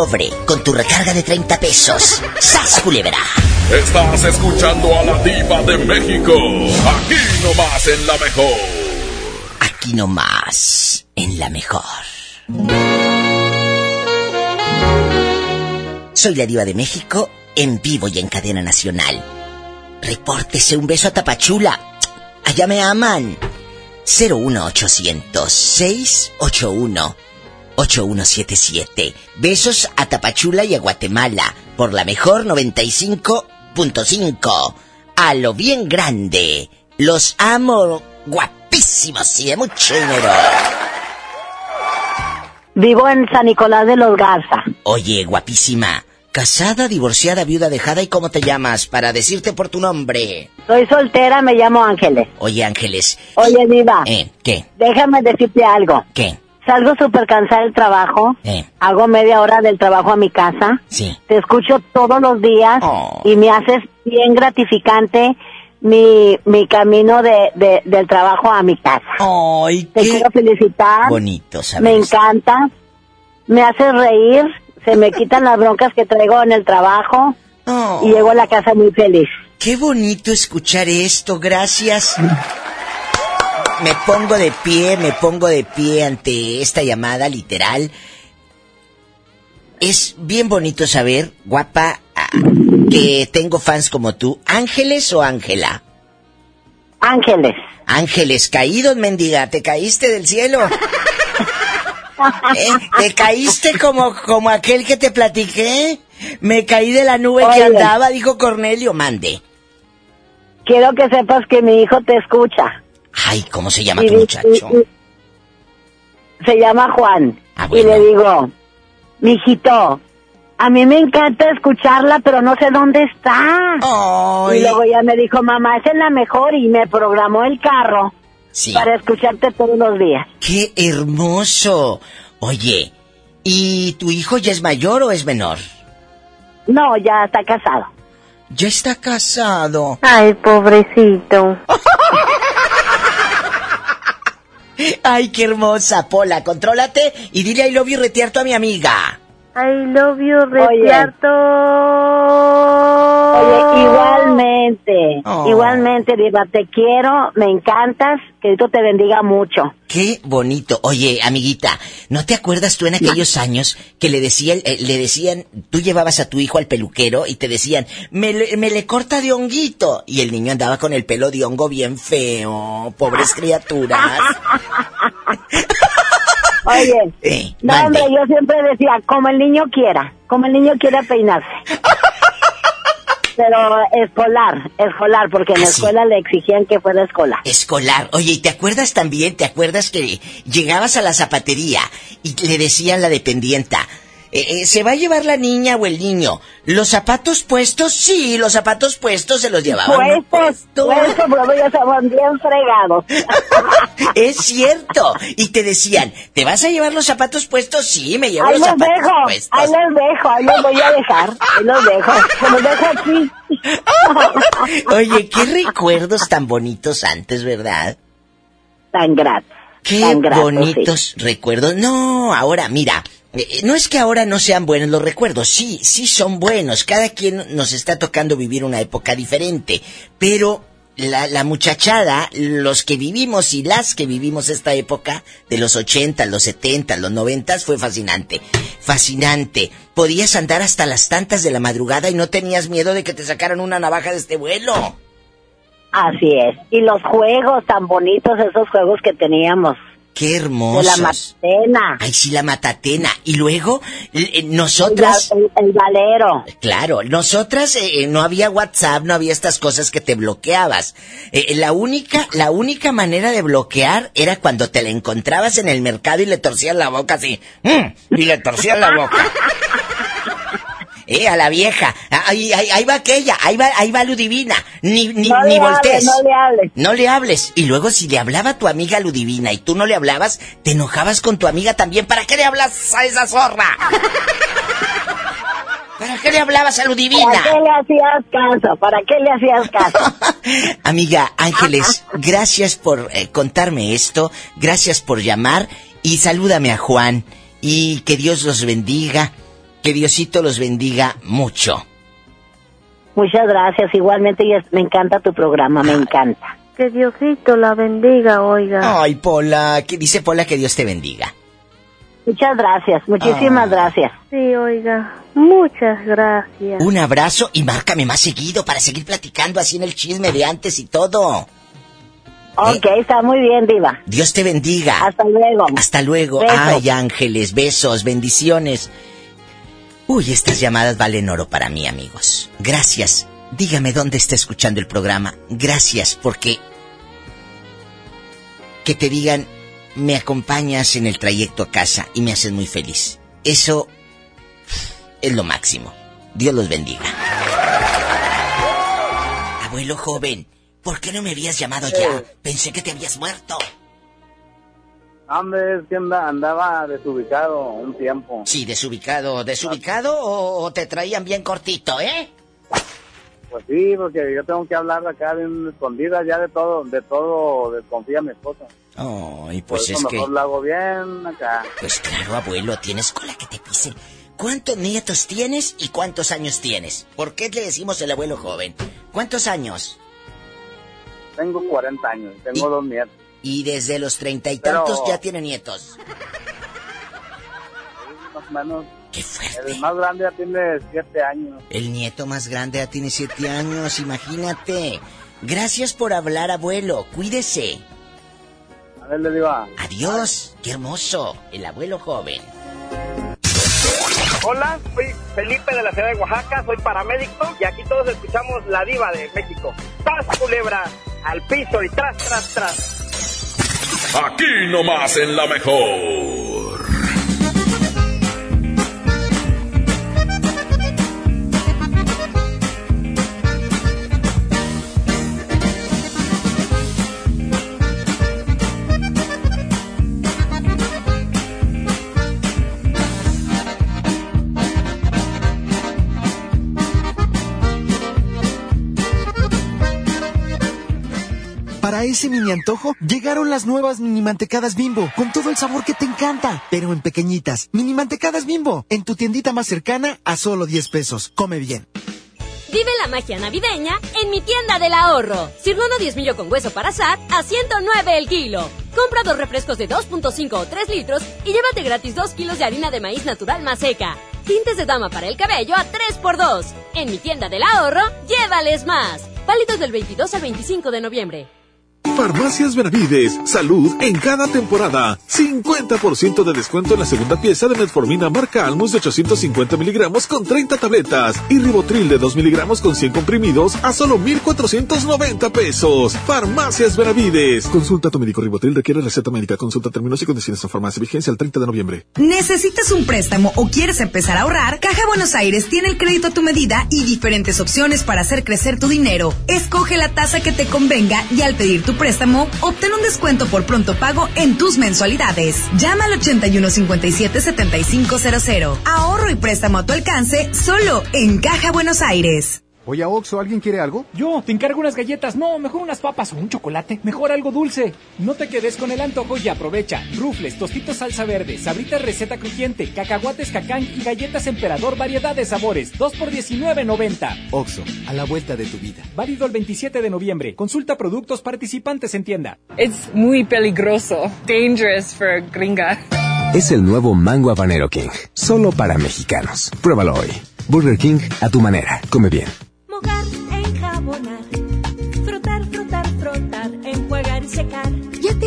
Pobre, con tu recarga de 30 pesos. ¡Sas, culebra! Estás escuchando a la diva de México. Aquí nomás en la mejor. Aquí nomás, en la mejor. Soy la diva de México, en vivo y en cadena nacional. Repórtese un beso a Tapachula. Allá me aman. 01800 681 8177. Besos a Tapachula y a Guatemala por la mejor 95.5. A lo bien grande. Los amo guapísimos y de mucho dinero. Vivo en San Nicolás de los Garza. Oye, guapísima. Casada, divorciada, viuda, dejada y cómo te llamas para decirte por tu nombre. Soy soltera, me llamo Ángeles. Oye, Ángeles. Oye, Diva. Eh, ¿qué? Déjame decirte algo. ¿Qué? Salgo súper cansada del trabajo. Eh. Hago media hora del trabajo a mi casa. Sí. Te escucho todos los días Oh. y me haces bien gratificante mi, mi camino de, de- del trabajo a mi casa. Ay, Te quiero felicitar. Bonito, ¿sabes? Me encanta. Me haces reír. Se me quitan las broncas que traigo en el trabajo. Oh. Y llego a la casa muy feliz. Qué bonito escuchar esto, gracias. Me pongo de pie, me pongo de pie ante esta llamada literal. Es bien bonito saber, guapa, que tengo fans como tú. ¿Ángeles o Ángela? Ángeles. Ángeles caídos, mendiga, te caíste del cielo. ¿Eh? ¿Te caíste como, como aquel que te platiqué? Me caí de la nube que andaba, dijo Cornelio, mande. Quiero que sepas que mi hijo te escucha. Ay, ¿cómo se llama Y tu muchacho? y- y- se llama Juan. Ah, Y le digo, mijito, a mí me encanta escucharla, pero no sé dónde está. Y luego ya me dijo, mamá, esa es la mejor y me programó el carro Sí. para escucharte todos los días. ¡Qué hermoso! Oye, ¿y tu hijo ya es mayor o es menor? No, ya está casado. Ya está casado. Ay, pobrecito. Ay, qué hermosa, Pola. Contrólate y dile I love you retearto a mi amiga. I love you, Retiarto. Oye, igualmente, Oh. igualmente, Diva, te quiero, me encantas, que Dios te bendiga mucho. Qué bonito. Oye, amiguita, ¿no te acuerdas tú en aquellos años que le decían, eh, le decían, tú llevabas a tu hijo al peluquero y te decían, me, le- me le corta de honguito? Y el niño andaba con el pelo de hongo bien feo, pobres criaturas. Oye, Eh, no, hombre, yo siempre decía, como el niño quiera, como el niño quiera peinarse. Pero escolar, escolar, porque en la escuela le exigían que fuera escolar. Escolar. Oye, ¿y te acuerdas también, te acuerdas que llegabas a la zapatería y le decían la dependienta, eh, eh, ¿se va a llevar la niña o el niño? ¿Los zapatos puestos? Sí, los zapatos puestos se los llevaban. Puestos, puestos, pero ya estaban bien fregados. Es cierto. Y te decían, ¿te vas a llevar los zapatos puestos? Sí, me llevo Ahí los los zapatos dejo, puestos. ahí los dejo, ahí los voy a dejar, ahí los dejo, se los dejo aquí. Oye, qué recuerdos tan bonitos antes, ¿verdad? Tan gratos. Qué tan gratos, bonitos recuerdos. No, ahora, mira, no es que ahora no sean buenos los recuerdos, sí, sí son buenos. Cada quien nos está tocando vivir una época diferente, pero la, la muchachada, los que vivimos y las que vivimos esta época de los 80, los 70, los 90 fue fascinante. fascinante. Podías andar hasta las tantas de la madrugada y no tenías miedo de que te sacaran una navaja de este vuelo. Así es. Y los juegos tan bonitos, esos juegos que teníamos. Qué hermoso. La matatena. Ay, sí, la matatena. Y luego, eh, nosotras... El, valero. Claro, nosotras eh, no había WhatsApp, no había estas cosas que te bloqueabas. Eh, la única, la única manera de bloquear era cuando te la encontrabas en el mercado y le torcías la boca así. Mm, y le torcías la boca. Eh, a la vieja. Ahí, ahí, va aquella, ahí va, ahí va Ludivina. Ni, ni, no ni voltees. no le hables. No le hables. Y luego si le hablaba a tu amiga Ludivina y tú no le hablabas, te enojabas con tu amiga también. ¿Para qué le hablas a esa zorra? ¿Para qué le hablabas a Ludivina? ¿Para qué le hacías caso? ¿Para qué le hacías caso? Amiga Ángeles, gracias por eh, contarme esto, gracias por llamar y salúdame a Juan y que Dios los bendiga. Que Diosito los bendiga mucho. Muchas gracias. Igualmente me encanta tu programa, me encanta. Que Diosito la bendiga, oiga. Ay, Pola, ¿qué dice Pola que Dios te bendiga? Muchas gracias, muchísimas ah. gracias. Sí, oiga, muchas gracias. Un abrazo y márcame más seguido para seguir platicando así en el chisme de antes y todo. Ok, está muy bien, Diva. Dios te bendiga. Hasta luego. Hasta luego. Ay, ángeles, besos, bendiciones. Uy, estas llamadas valen oro para mí, amigos. Gracias. Dígame dónde está escuchando el programa. Gracias, porque que te digan, me acompañas en el trayecto a casa y me haces muy feliz. Eso es lo máximo. Dios los bendiga. Abuelo joven, ¿por qué no me habías llamado ya? Pensé que te habías muerto. Hombre, es que andaba desubicado un tiempo. Sí, desubicado. ¿Desubicado o, te traían bien cortito, eh? Pues sí, porque yo tengo que hablar acá bien escondida, ya de todo, de todo desconfía mi esposa. Oh, y pues es mejor que... lo hago bien acá. Pues claro, abuelo, tienes cola que te pisen. ¿Cuántos nietos tienes y cuántos años tienes? ¿Por qué le decimos el abuelo joven? ¿Cuántos años? Tengo 40 años, tengo dos nietos. Y desde los treinta y tantos ya tiene nietos. Más o menos. ¡Qué fuerte! El más grande ya tiene siete años. El nieto más grande ya tiene siete años, imagínate. Gracias por hablar, abuelo. Cuídese. A ver, le digo. Adiós. ¡Qué hermoso! El abuelo joven. Hola, soy Felipe de la ciudad de Oaxaca, soy paramédico y aquí todos escuchamos la diva de México. ¡Tras, culebra! Al piso y tras, tras, tras. Aquí nomás en la mejor. Para ese mini antojo, llegaron las nuevas mini mantecadas bimbo, con todo el sabor que te encanta, pero en pequeñitas. Mini mantecadas bimbo, en tu tiendita más cercana a solo 10 pesos. Come bien. Vive la magia navideña en mi tienda del ahorro. Cirlono 10 millo con hueso para asar a 109 el kilo. Compra dos refrescos de 2.5 o 3 litros y llévate gratis 2 kilos de harina de maíz natural más seca. Tintes de dama para el cabello a 3x2. En mi tienda del ahorro, llévales más. Válidos del 22 al 25 de noviembre. Farmacias Benavides, salud en cada temporada. 50% de descuento en la segunda pieza de metformina marca Almus de 850 miligramos con 30 tabletas y ribotril de 2 miligramos con 100 comprimidos a solo 1,490 pesos. Farmacias Benavides. Consulta a tu médico ribotril, requiere receta médica. Consulta términos y condiciones en farmacia. Vigencia el 30 de noviembre. ¿Necesitas un préstamo o quieres empezar a ahorrar? Caja Buenos Aires tiene el crédito a tu medida y diferentes opciones para hacer crecer tu dinero. Escoge la tasa que te convenga y al pedir tu préstamo, obtén un descuento por pronto pago en tus mensualidades. Llama al 8157-7500. Ahorro y préstamo a tu alcance solo en Caja Buenos Aires. Oye, Oxo, ¿alguien quiere algo? Yo, te encargo unas galletas. No, mejor unas papas o un chocolate. Mejor algo dulce. No te quedes con el antojo y aprovecha. Rufles, tostitos salsa verde, sabritas receta crujiente, cacahuates cacán y galletas emperador variedad de sabores. 2 por 19.90. Oxo, a la vuelta de tu vida. Válido el 27 de noviembre. Consulta productos participantes en tienda. Es muy peligroso. Dangerous for gringa. Es el nuevo Mango Habanero King, solo para mexicanos. Pruébalo hoy. Burger King a tu manera. Come bien.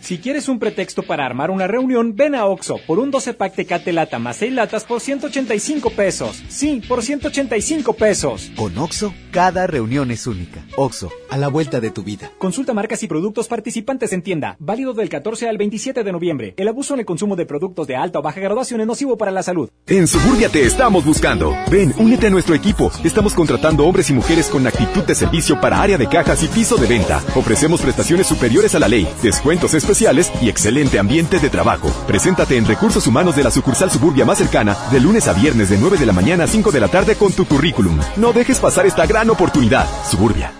Si quieres un pretexto para armar una reunión, ven a Oxo por un 12 pack Tecate Lata más 6 latas por 185 pesos. Sí, por 185 pesos. Con Oxo, cada reunión es única. Oxo, a la vuelta de tu vida. Consulta marcas y productos participantes en tienda. Válido del 14 al 27 de noviembre. El abuso en el consumo de productos de alta o baja graduación es nocivo para la salud. En Suburbia te estamos buscando. Ven, únete a nuestro equipo. Estamos contratando hombres y mujeres con actitud de servicio para área de cajas y piso de venta. Ofrecemos prestaciones superiores a la ley, descuentos especiales y excelente ambiente de trabajo. Preséntate en Recursos Humanos de la sucursal Suburbia más cercana de lunes a viernes de 9 de la mañana a 5 de la tarde con tu currículum. No dejes pasar esta gran oportunidad. Suburbia.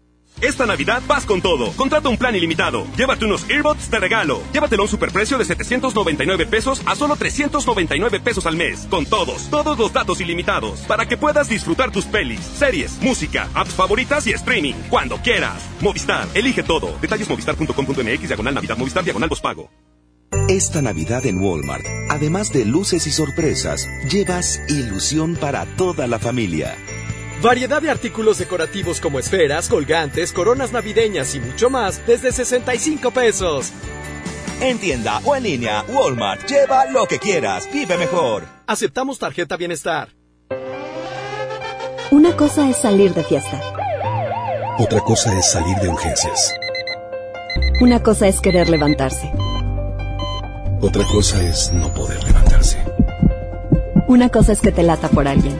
Esta Navidad vas con todo. Contrata un plan ilimitado. Llévate unos earbuds de regalo. Llévatelo a un superprecio de 799 pesos a solo 399 pesos al mes. Con todos, todos los datos ilimitados. Para que puedas disfrutar tus pelis, series, música, apps favoritas y streaming. Cuando quieras. Movistar, elige todo. Detalles movistar.com.mx, diagonal Navidad, Movistar, diagonal pago. Esta Navidad en Walmart, además de luces y sorpresas, llevas ilusión para toda la familia. Variedad de artículos decorativos como esferas, colgantes, coronas navideñas y mucho más desde 65 pesos. En tienda o en línea, Walmart. Lleva lo que quieras. Vive mejor. Aceptamos tarjeta bienestar. Una cosa es salir de fiesta. Otra cosa es salir de urgencias. Una cosa es querer levantarse. Otra cosa es no poder levantarse. Una cosa es que te lata por alguien.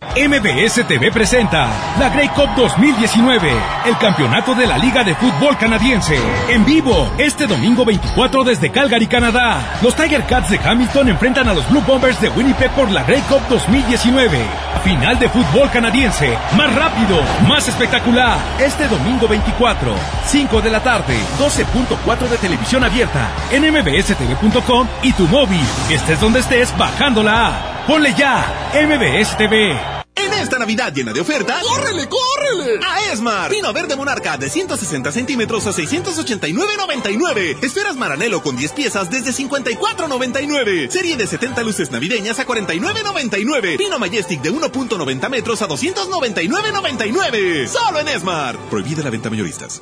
MBS TV presenta la Grey Cup 2019, el campeonato de la Liga de Fútbol Canadiense. En vivo, este domingo 24 desde Calgary, Canadá. Los Tiger Cats de Hamilton enfrentan a los Blue Bombers de Winnipeg por la Grey Cup 2019. Final de fútbol canadiense, más rápido, más espectacular. Este domingo 24, 5 de la tarde, 12.4 de televisión abierta, en mbstv.com y tu móvil. Estés donde estés, bajando la app. Ponle ya, MBS TV. En esta Navidad llena de ofertas, ¡córrele, córrele! A Esmar. Pino verde monarca de 160 centímetros a 689.99. Esferas Maranelo con 10 piezas desde 54.99. Serie de 70 luces navideñas a 49.99. Pino Majestic de 1.90 metros a 299.99. Solo en Esmar. Prohibida la venta mayoristas.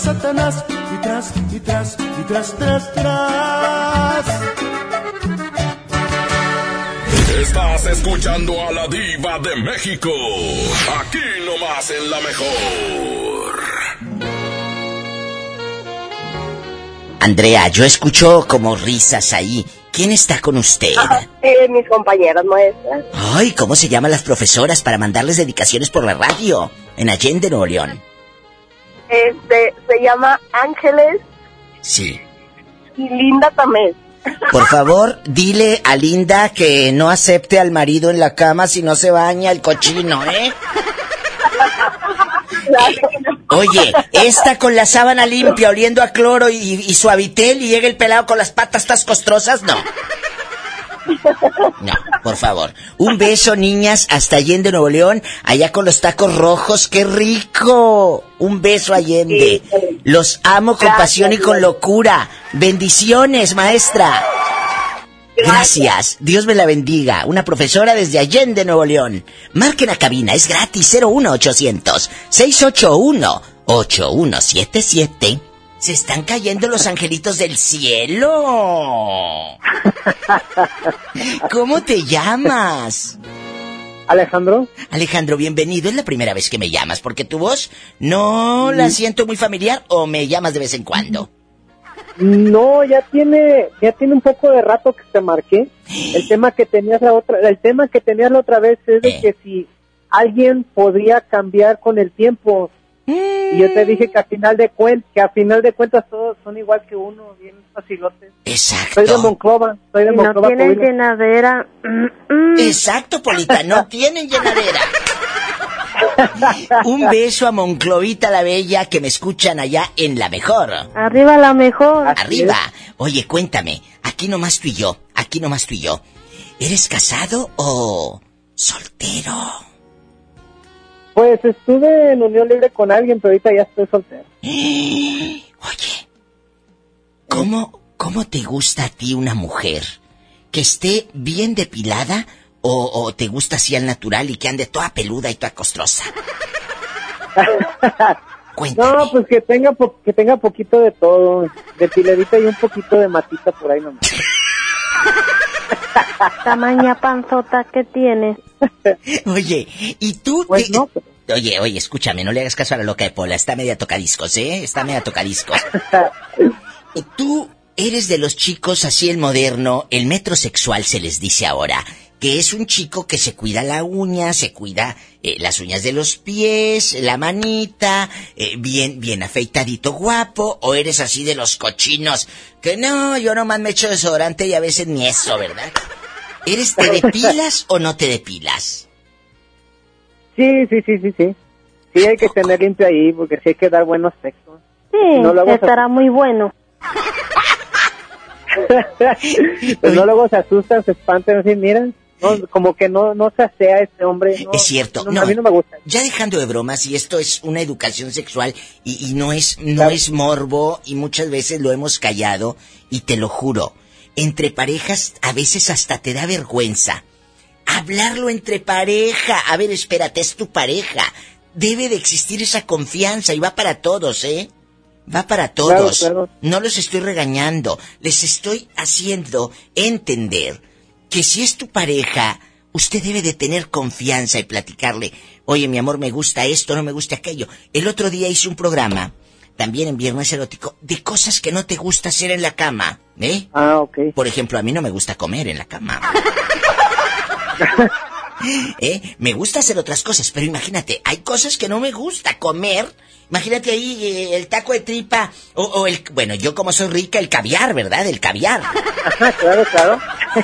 Satanás. Y tras, y tras, y tras, tras, tras. Estás escuchando a la diva de México. Aquí nomás en la mejor. Andrea, yo escucho como risas ahí. ¿Quién está con usted? Eh, mis compañeras maestras. Ay, ¿cómo se llaman las profesoras para mandarles dedicaciones por la radio? En Allende, Nuevo León. Este, se llama Ángeles Sí. y Linda Tamés. Por favor, dile a Linda que no acepte al marido en la cama si no se baña el cochino, ¿eh? Oye, esta con la sábana limpia, oliendo a cloro y, y suavitel y llega el pelado con las patas tas costrosas, no. No, por favor. Un beso, niñas, hasta Allende, Nuevo León, allá con los tacos rojos, qué rico. Un beso, Allende. Los amo con pasión y con locura. Bendiciones, maestra. Gracias. Dios me la bendiga. Una profesora desde Allende, Nuevo León. Marquen a cabina, es gratis 01800 681 8177. Se están cayendo los angelitos del cielo. ¿Cómo te llamas? Alejandro. Alejandro, bienvenido. Es la primera vez que me llamas, porque tu voz no la siento muy familiar o me llamas de vez en cuando. No, ya tiene, ya tiene un poco de rato que te marqué. El tema que tenías la otra, el tema que tenías la otra vez es de que si alguien podría cambiar con el tiempo. Y yo te dije que a final de cuentas, que a final de cuentas todos son igual que uno, bien facilotes. Exacto. Soy de Monclova, soy de No Monclova. tienen Coahuila. llenadera. Exacto, Polita, no tienen llenadera. Un beso a Monclovita la Bella que me escuchan allá en la mejor. Arriba la mejor. Arriba. Oye, cuéntame, aquí nomás tú y yo, aquí nomás tú y yo. ¿Eres casado o soltero? Pues estuve en unión libre con alguien, pero ahorita ya estoy soltero. Oye, ¿cómo, ¿cómo te gusta a ti una mujer? ¿Que esté bien depilada o, o te gusta así al natural y que ande toda peluda y toda costrosa? No, pues que tenga po- que tenga poquito de todo, de pilerita y un poquito de matita por ahí nomás. Tamaña panzota que tiene. Oye, ¿y tú? Pues te- Oye, oye, escúchame, no le hagas caso a la loca de Pola, está media tocadiscos, ¿eh? Está media tocadiscos. ¿Y tú eres de los chicos así el moderno, el metrosexual se les dice ahora, que es un chico que se cuida la uña, se cuida eh, las uñas de los pies, la manita, eh, bien, bien afeitadito, guapo, o eres así de los cochinos, que no, yo nomás me echo desodorante y a veces ni eso, ¿verdad? ¿Eres te depilas o no te depilas? Sí, sí, sí, sí, sí. Sí hay que tener limpio ahí, porque sí hay que dar buenos textos. Sí, No, luego se- estará muy bueno. pues no luego se asustan, se espantan, así, miran, no, como que no, no se asea este hombre. no, es cierto, no, no, a mí no me gusta. Ya dejando de bromas, y esto es una educación sexual y, y no es no es morbo y muchas veces lo hemos callado y te lo juro, entre parejas a veces hasta te da vergüenza hablarlo entre pareja. A ver, espérate, es tu pareja. Debe de existir esa confianza y va para todos, ¿eh? Va para todos. Claro, claro. No los estoy regañando, les estoy haciendo entender que si es tu pareja, usted debe de tener confianza y platicarle, oye mi amor, me gusta esto, no me gusta aquello. El otro día hice un programa, también en Viernes Erótico, de cosas que no te gusta hacer en la cama, ¿eh? Ah, ok. Por ejemplo, a mí no me gusta comer en la cama. ¿Eh? Me gusta hacer otras cosas, pero imagínate, hay cosas que no me gusta comer. Imagínate ahí eh, el taco de tripa o, o el... Bueno, yo como soy rica, el caviar, ¿verdad? El caviar. claro, claro.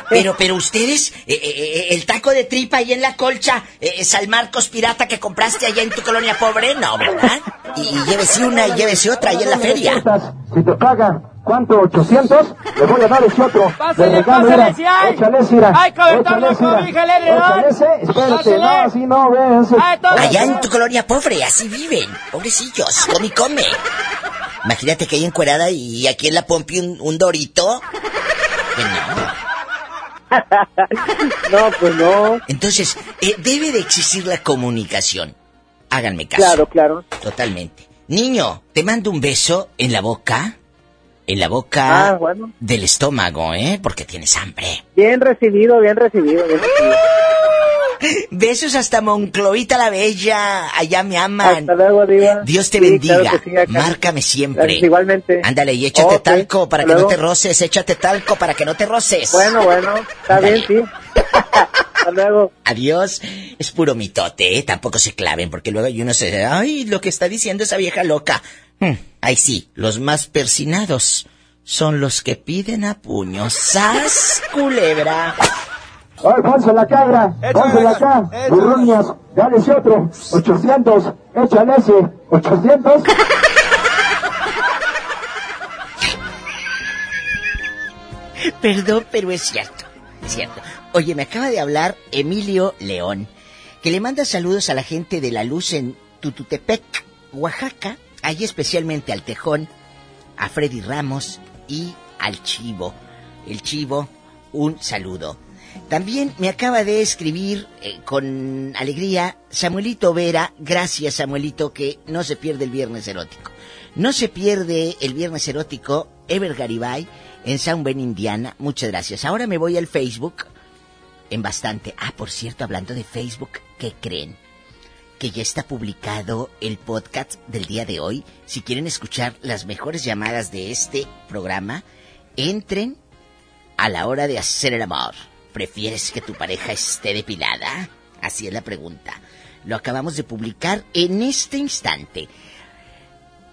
Pero, pero ustedes, eh, eh, eh, el taco de tripa ahí en la colcha, eh, San Marcos pirata que compraste allá en tu colonia pobre, no, ¿verdad? Y, y llévese una y llévese otra ahí en la feria. Si te paga, ¿cuánto? ¿800? Le voy a dar ese otro. Pásale, pásale, si hay. Échale ese, mira. Hay que aventar la Échale ese, cobija, el. Échale ese. Espérate, Pásale. no, así no, ve ese. Allá en tu colonia pobre, así viven, pobrecillos, come y come. Imagínate que hay encuerada y aquí en la pompi un, un dorito. Que no. No, pues no. Entonces, eh, debe de existir la comunicación. Háganme caso. Claro, claro. Totalmente. Niño, te mando un beso en la boca. En la boca Ah, bueno. del estómago, ¿eh? Porque tienes hambre. Bien recibido, bien recibido, bien recibido. Besos hasta Moncloita la Bella. Allá me aman. Hasta luego, Diva. Dios te Sí, bendiga. claro sí. Márcame siempre. Igualmente. Ándale, y échate talco para hasta que no te roces. Échate talco para que no te roces. Bueno, bueno, está bien, sí. Hasta luego. Adiós. Es puro mitote, ¿eh? Tampoco se claven, porque luego hay uno se... Ay, lo que está diciendo esa vieja loca. Hmm, Ahí sí, los más persinados son los que piden a puños. ¡Sas, culebra! Ay, pónsela acá, mira. Pónsela acá. Burruñas. Dale ese otro. 800. Échale ese. 800. Perdón, pero es cierto. Es cierto. Oye, me acaba de hablar Emilio León, que le manda saludos a la gente de la luz en Tututepec, Oaxaca, ahí especialmente al Tejón, a Freddy Ramos y al Chivo. El Chivo, un saludo. También me acaba de escribir eh, con alegría Samuelito Vera. Gracias, Samuelito, que no se pierde el viernes erótico. No se pierde el viernes erótico Ever Garibay en Sound Bend, Indiana. Muchas gracias. Ahora me voy al Facebook en bastante. Ah, por cierto, hablando de Facebook, ¿qué creen? Que ya está publicado el podcast del día de hoy. Si quieren escuchar las mejores llamadas de este programa, entren a la hora de hacer el amor. ¿Prefieres que tu pareja esté depilada? Así es la pregunta. Lo acabamos de publicar en este instante.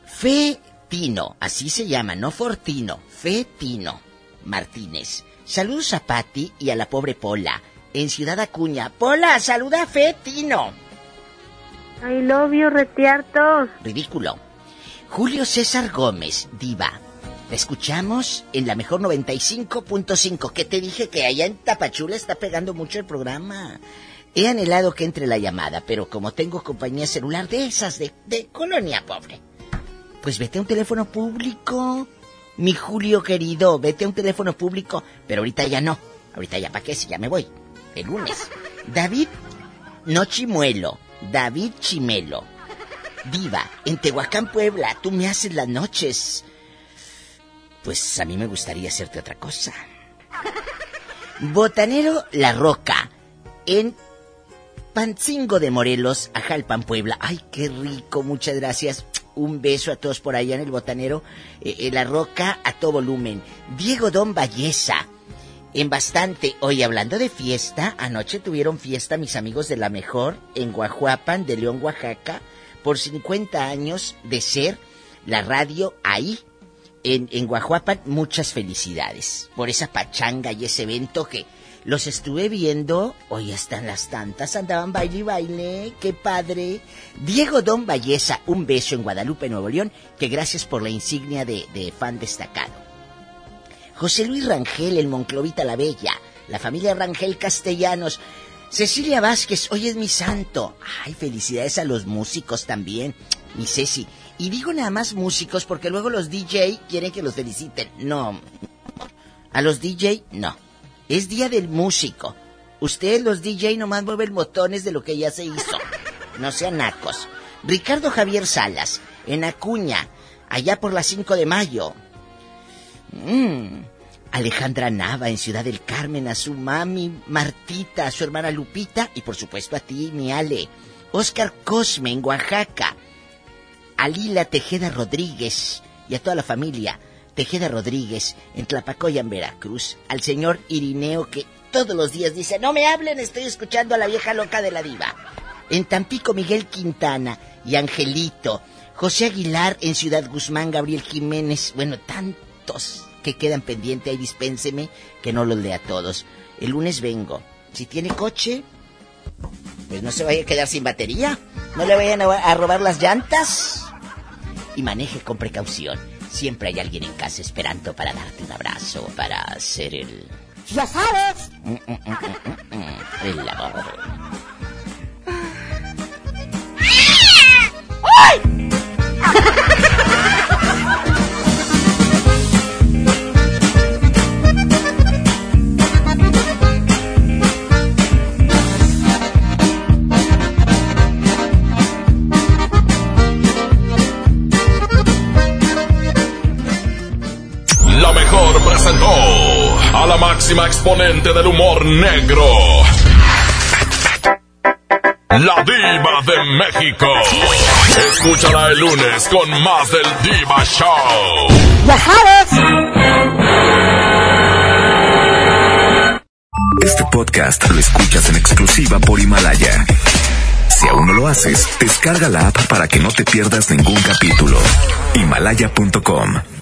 Fetino, así se llama, no Fortino, Fetino Martínez. Saludos a Patti y a la pobre Pola, en Ciudad Acuña. Pola, saluda a Fetino. I love you, retiarto. Ridículo. Julio César Gómez, diva. Te escuchamos en la mejor 95.5. Que te dije que allá en Tapachula está pegando mucho el programa. He anhelado que entre la llamada, pero como tengo compañía celular de esas de, de colonia pobre, pues vete a un teléfono público. Mi Julio querido, vete a un teléfono público, pero ahorita ya no. Ahorita ya para qué si ya me voy. El lunes. David no Chimuelo, David Chimelo. Diva, en Tehuacán, Puebla, tú me haces las noches. Pues a mí me gustaría hacerte otra cosa. Botanero La Roca, en Pancingo de Morelos, Ajalpan, Puebla. Ay, qué rico, muchas gracias. Un beso a todos por allá en el botanero. Eh, eh, la Roca a todo volumen. Diego Don Valleza, en bastante. Hoy hablando de fiesta, anoche tuvieron fiesta mis amigos de la mejor en Guajuapan, de León, Oaxaca, por 50 años de ser la radio ahí en, en Guajuapan, muchas felicidades por esa pachanga y ese evento que los estuve viendo. Hoy están las tantas, andaban baile y baile, qué padre. Diego Don Valleza, un beso en Guadalupe, Nuevo León, que gracias por la insignia de, de fan destacado. José Luis Rangel, el Monclovita la Bella, la familia Rangel Castellanos. Cecilia Vázquez, hoy es mi santo. Ay, felicidades a los músicos también, mi Ceci. Y digo nada más músicos porque luego los DJ quieren que los feliciten. No. A los DJ, no. Es día del músico. Ustedes los DJ nomás mueven botones de lo que ya se hizo. No sean nacos. Ricardo Javier Salas, en Acuña, allá por las 5 de mayo. Mm. Alejandra Nava en Ciudad del Carmen, a su mami Martita, a su hermana Lupita y por supuesto a ti, mi Ale. Oscar Cosme en Oaxaca. A Lila Tejeda Rodríguez y a toda la familia Tejeda Rodríguez en Tlapacoya, en Veracruz. Al señor Irineo que todos los días dice, no me hablen, estoy escuchando a la vieja loca de la diva. En Tampico, Miguel Quintana y Angelito. José Aguilar en Ciudad Guzmán, Gabriel Jiménez. Bueno, que quedan pendientes, ahí dispénseme que no los lea todos. El lunes vengo. Si tiene coche, pues no se vaya a quedar sin batería. No le vayan a robar las llantas. Y maneje con precaución. Siempre hay alguien en casa esperando para darte un abrazo, para hacer el... Ya sabes. Mm, mm, mm, el amor. ¡Ay! Presentó a la máxima exponente del humor negro. La diva de México. Escúchala el lunes con más del Diva Show. Ya sabes. Este podcast lo escuchas en exclusiva por Himalaya. Si aún no lo haces, descarga la app para que no te pierdas ningún capítulo. Himalaya.com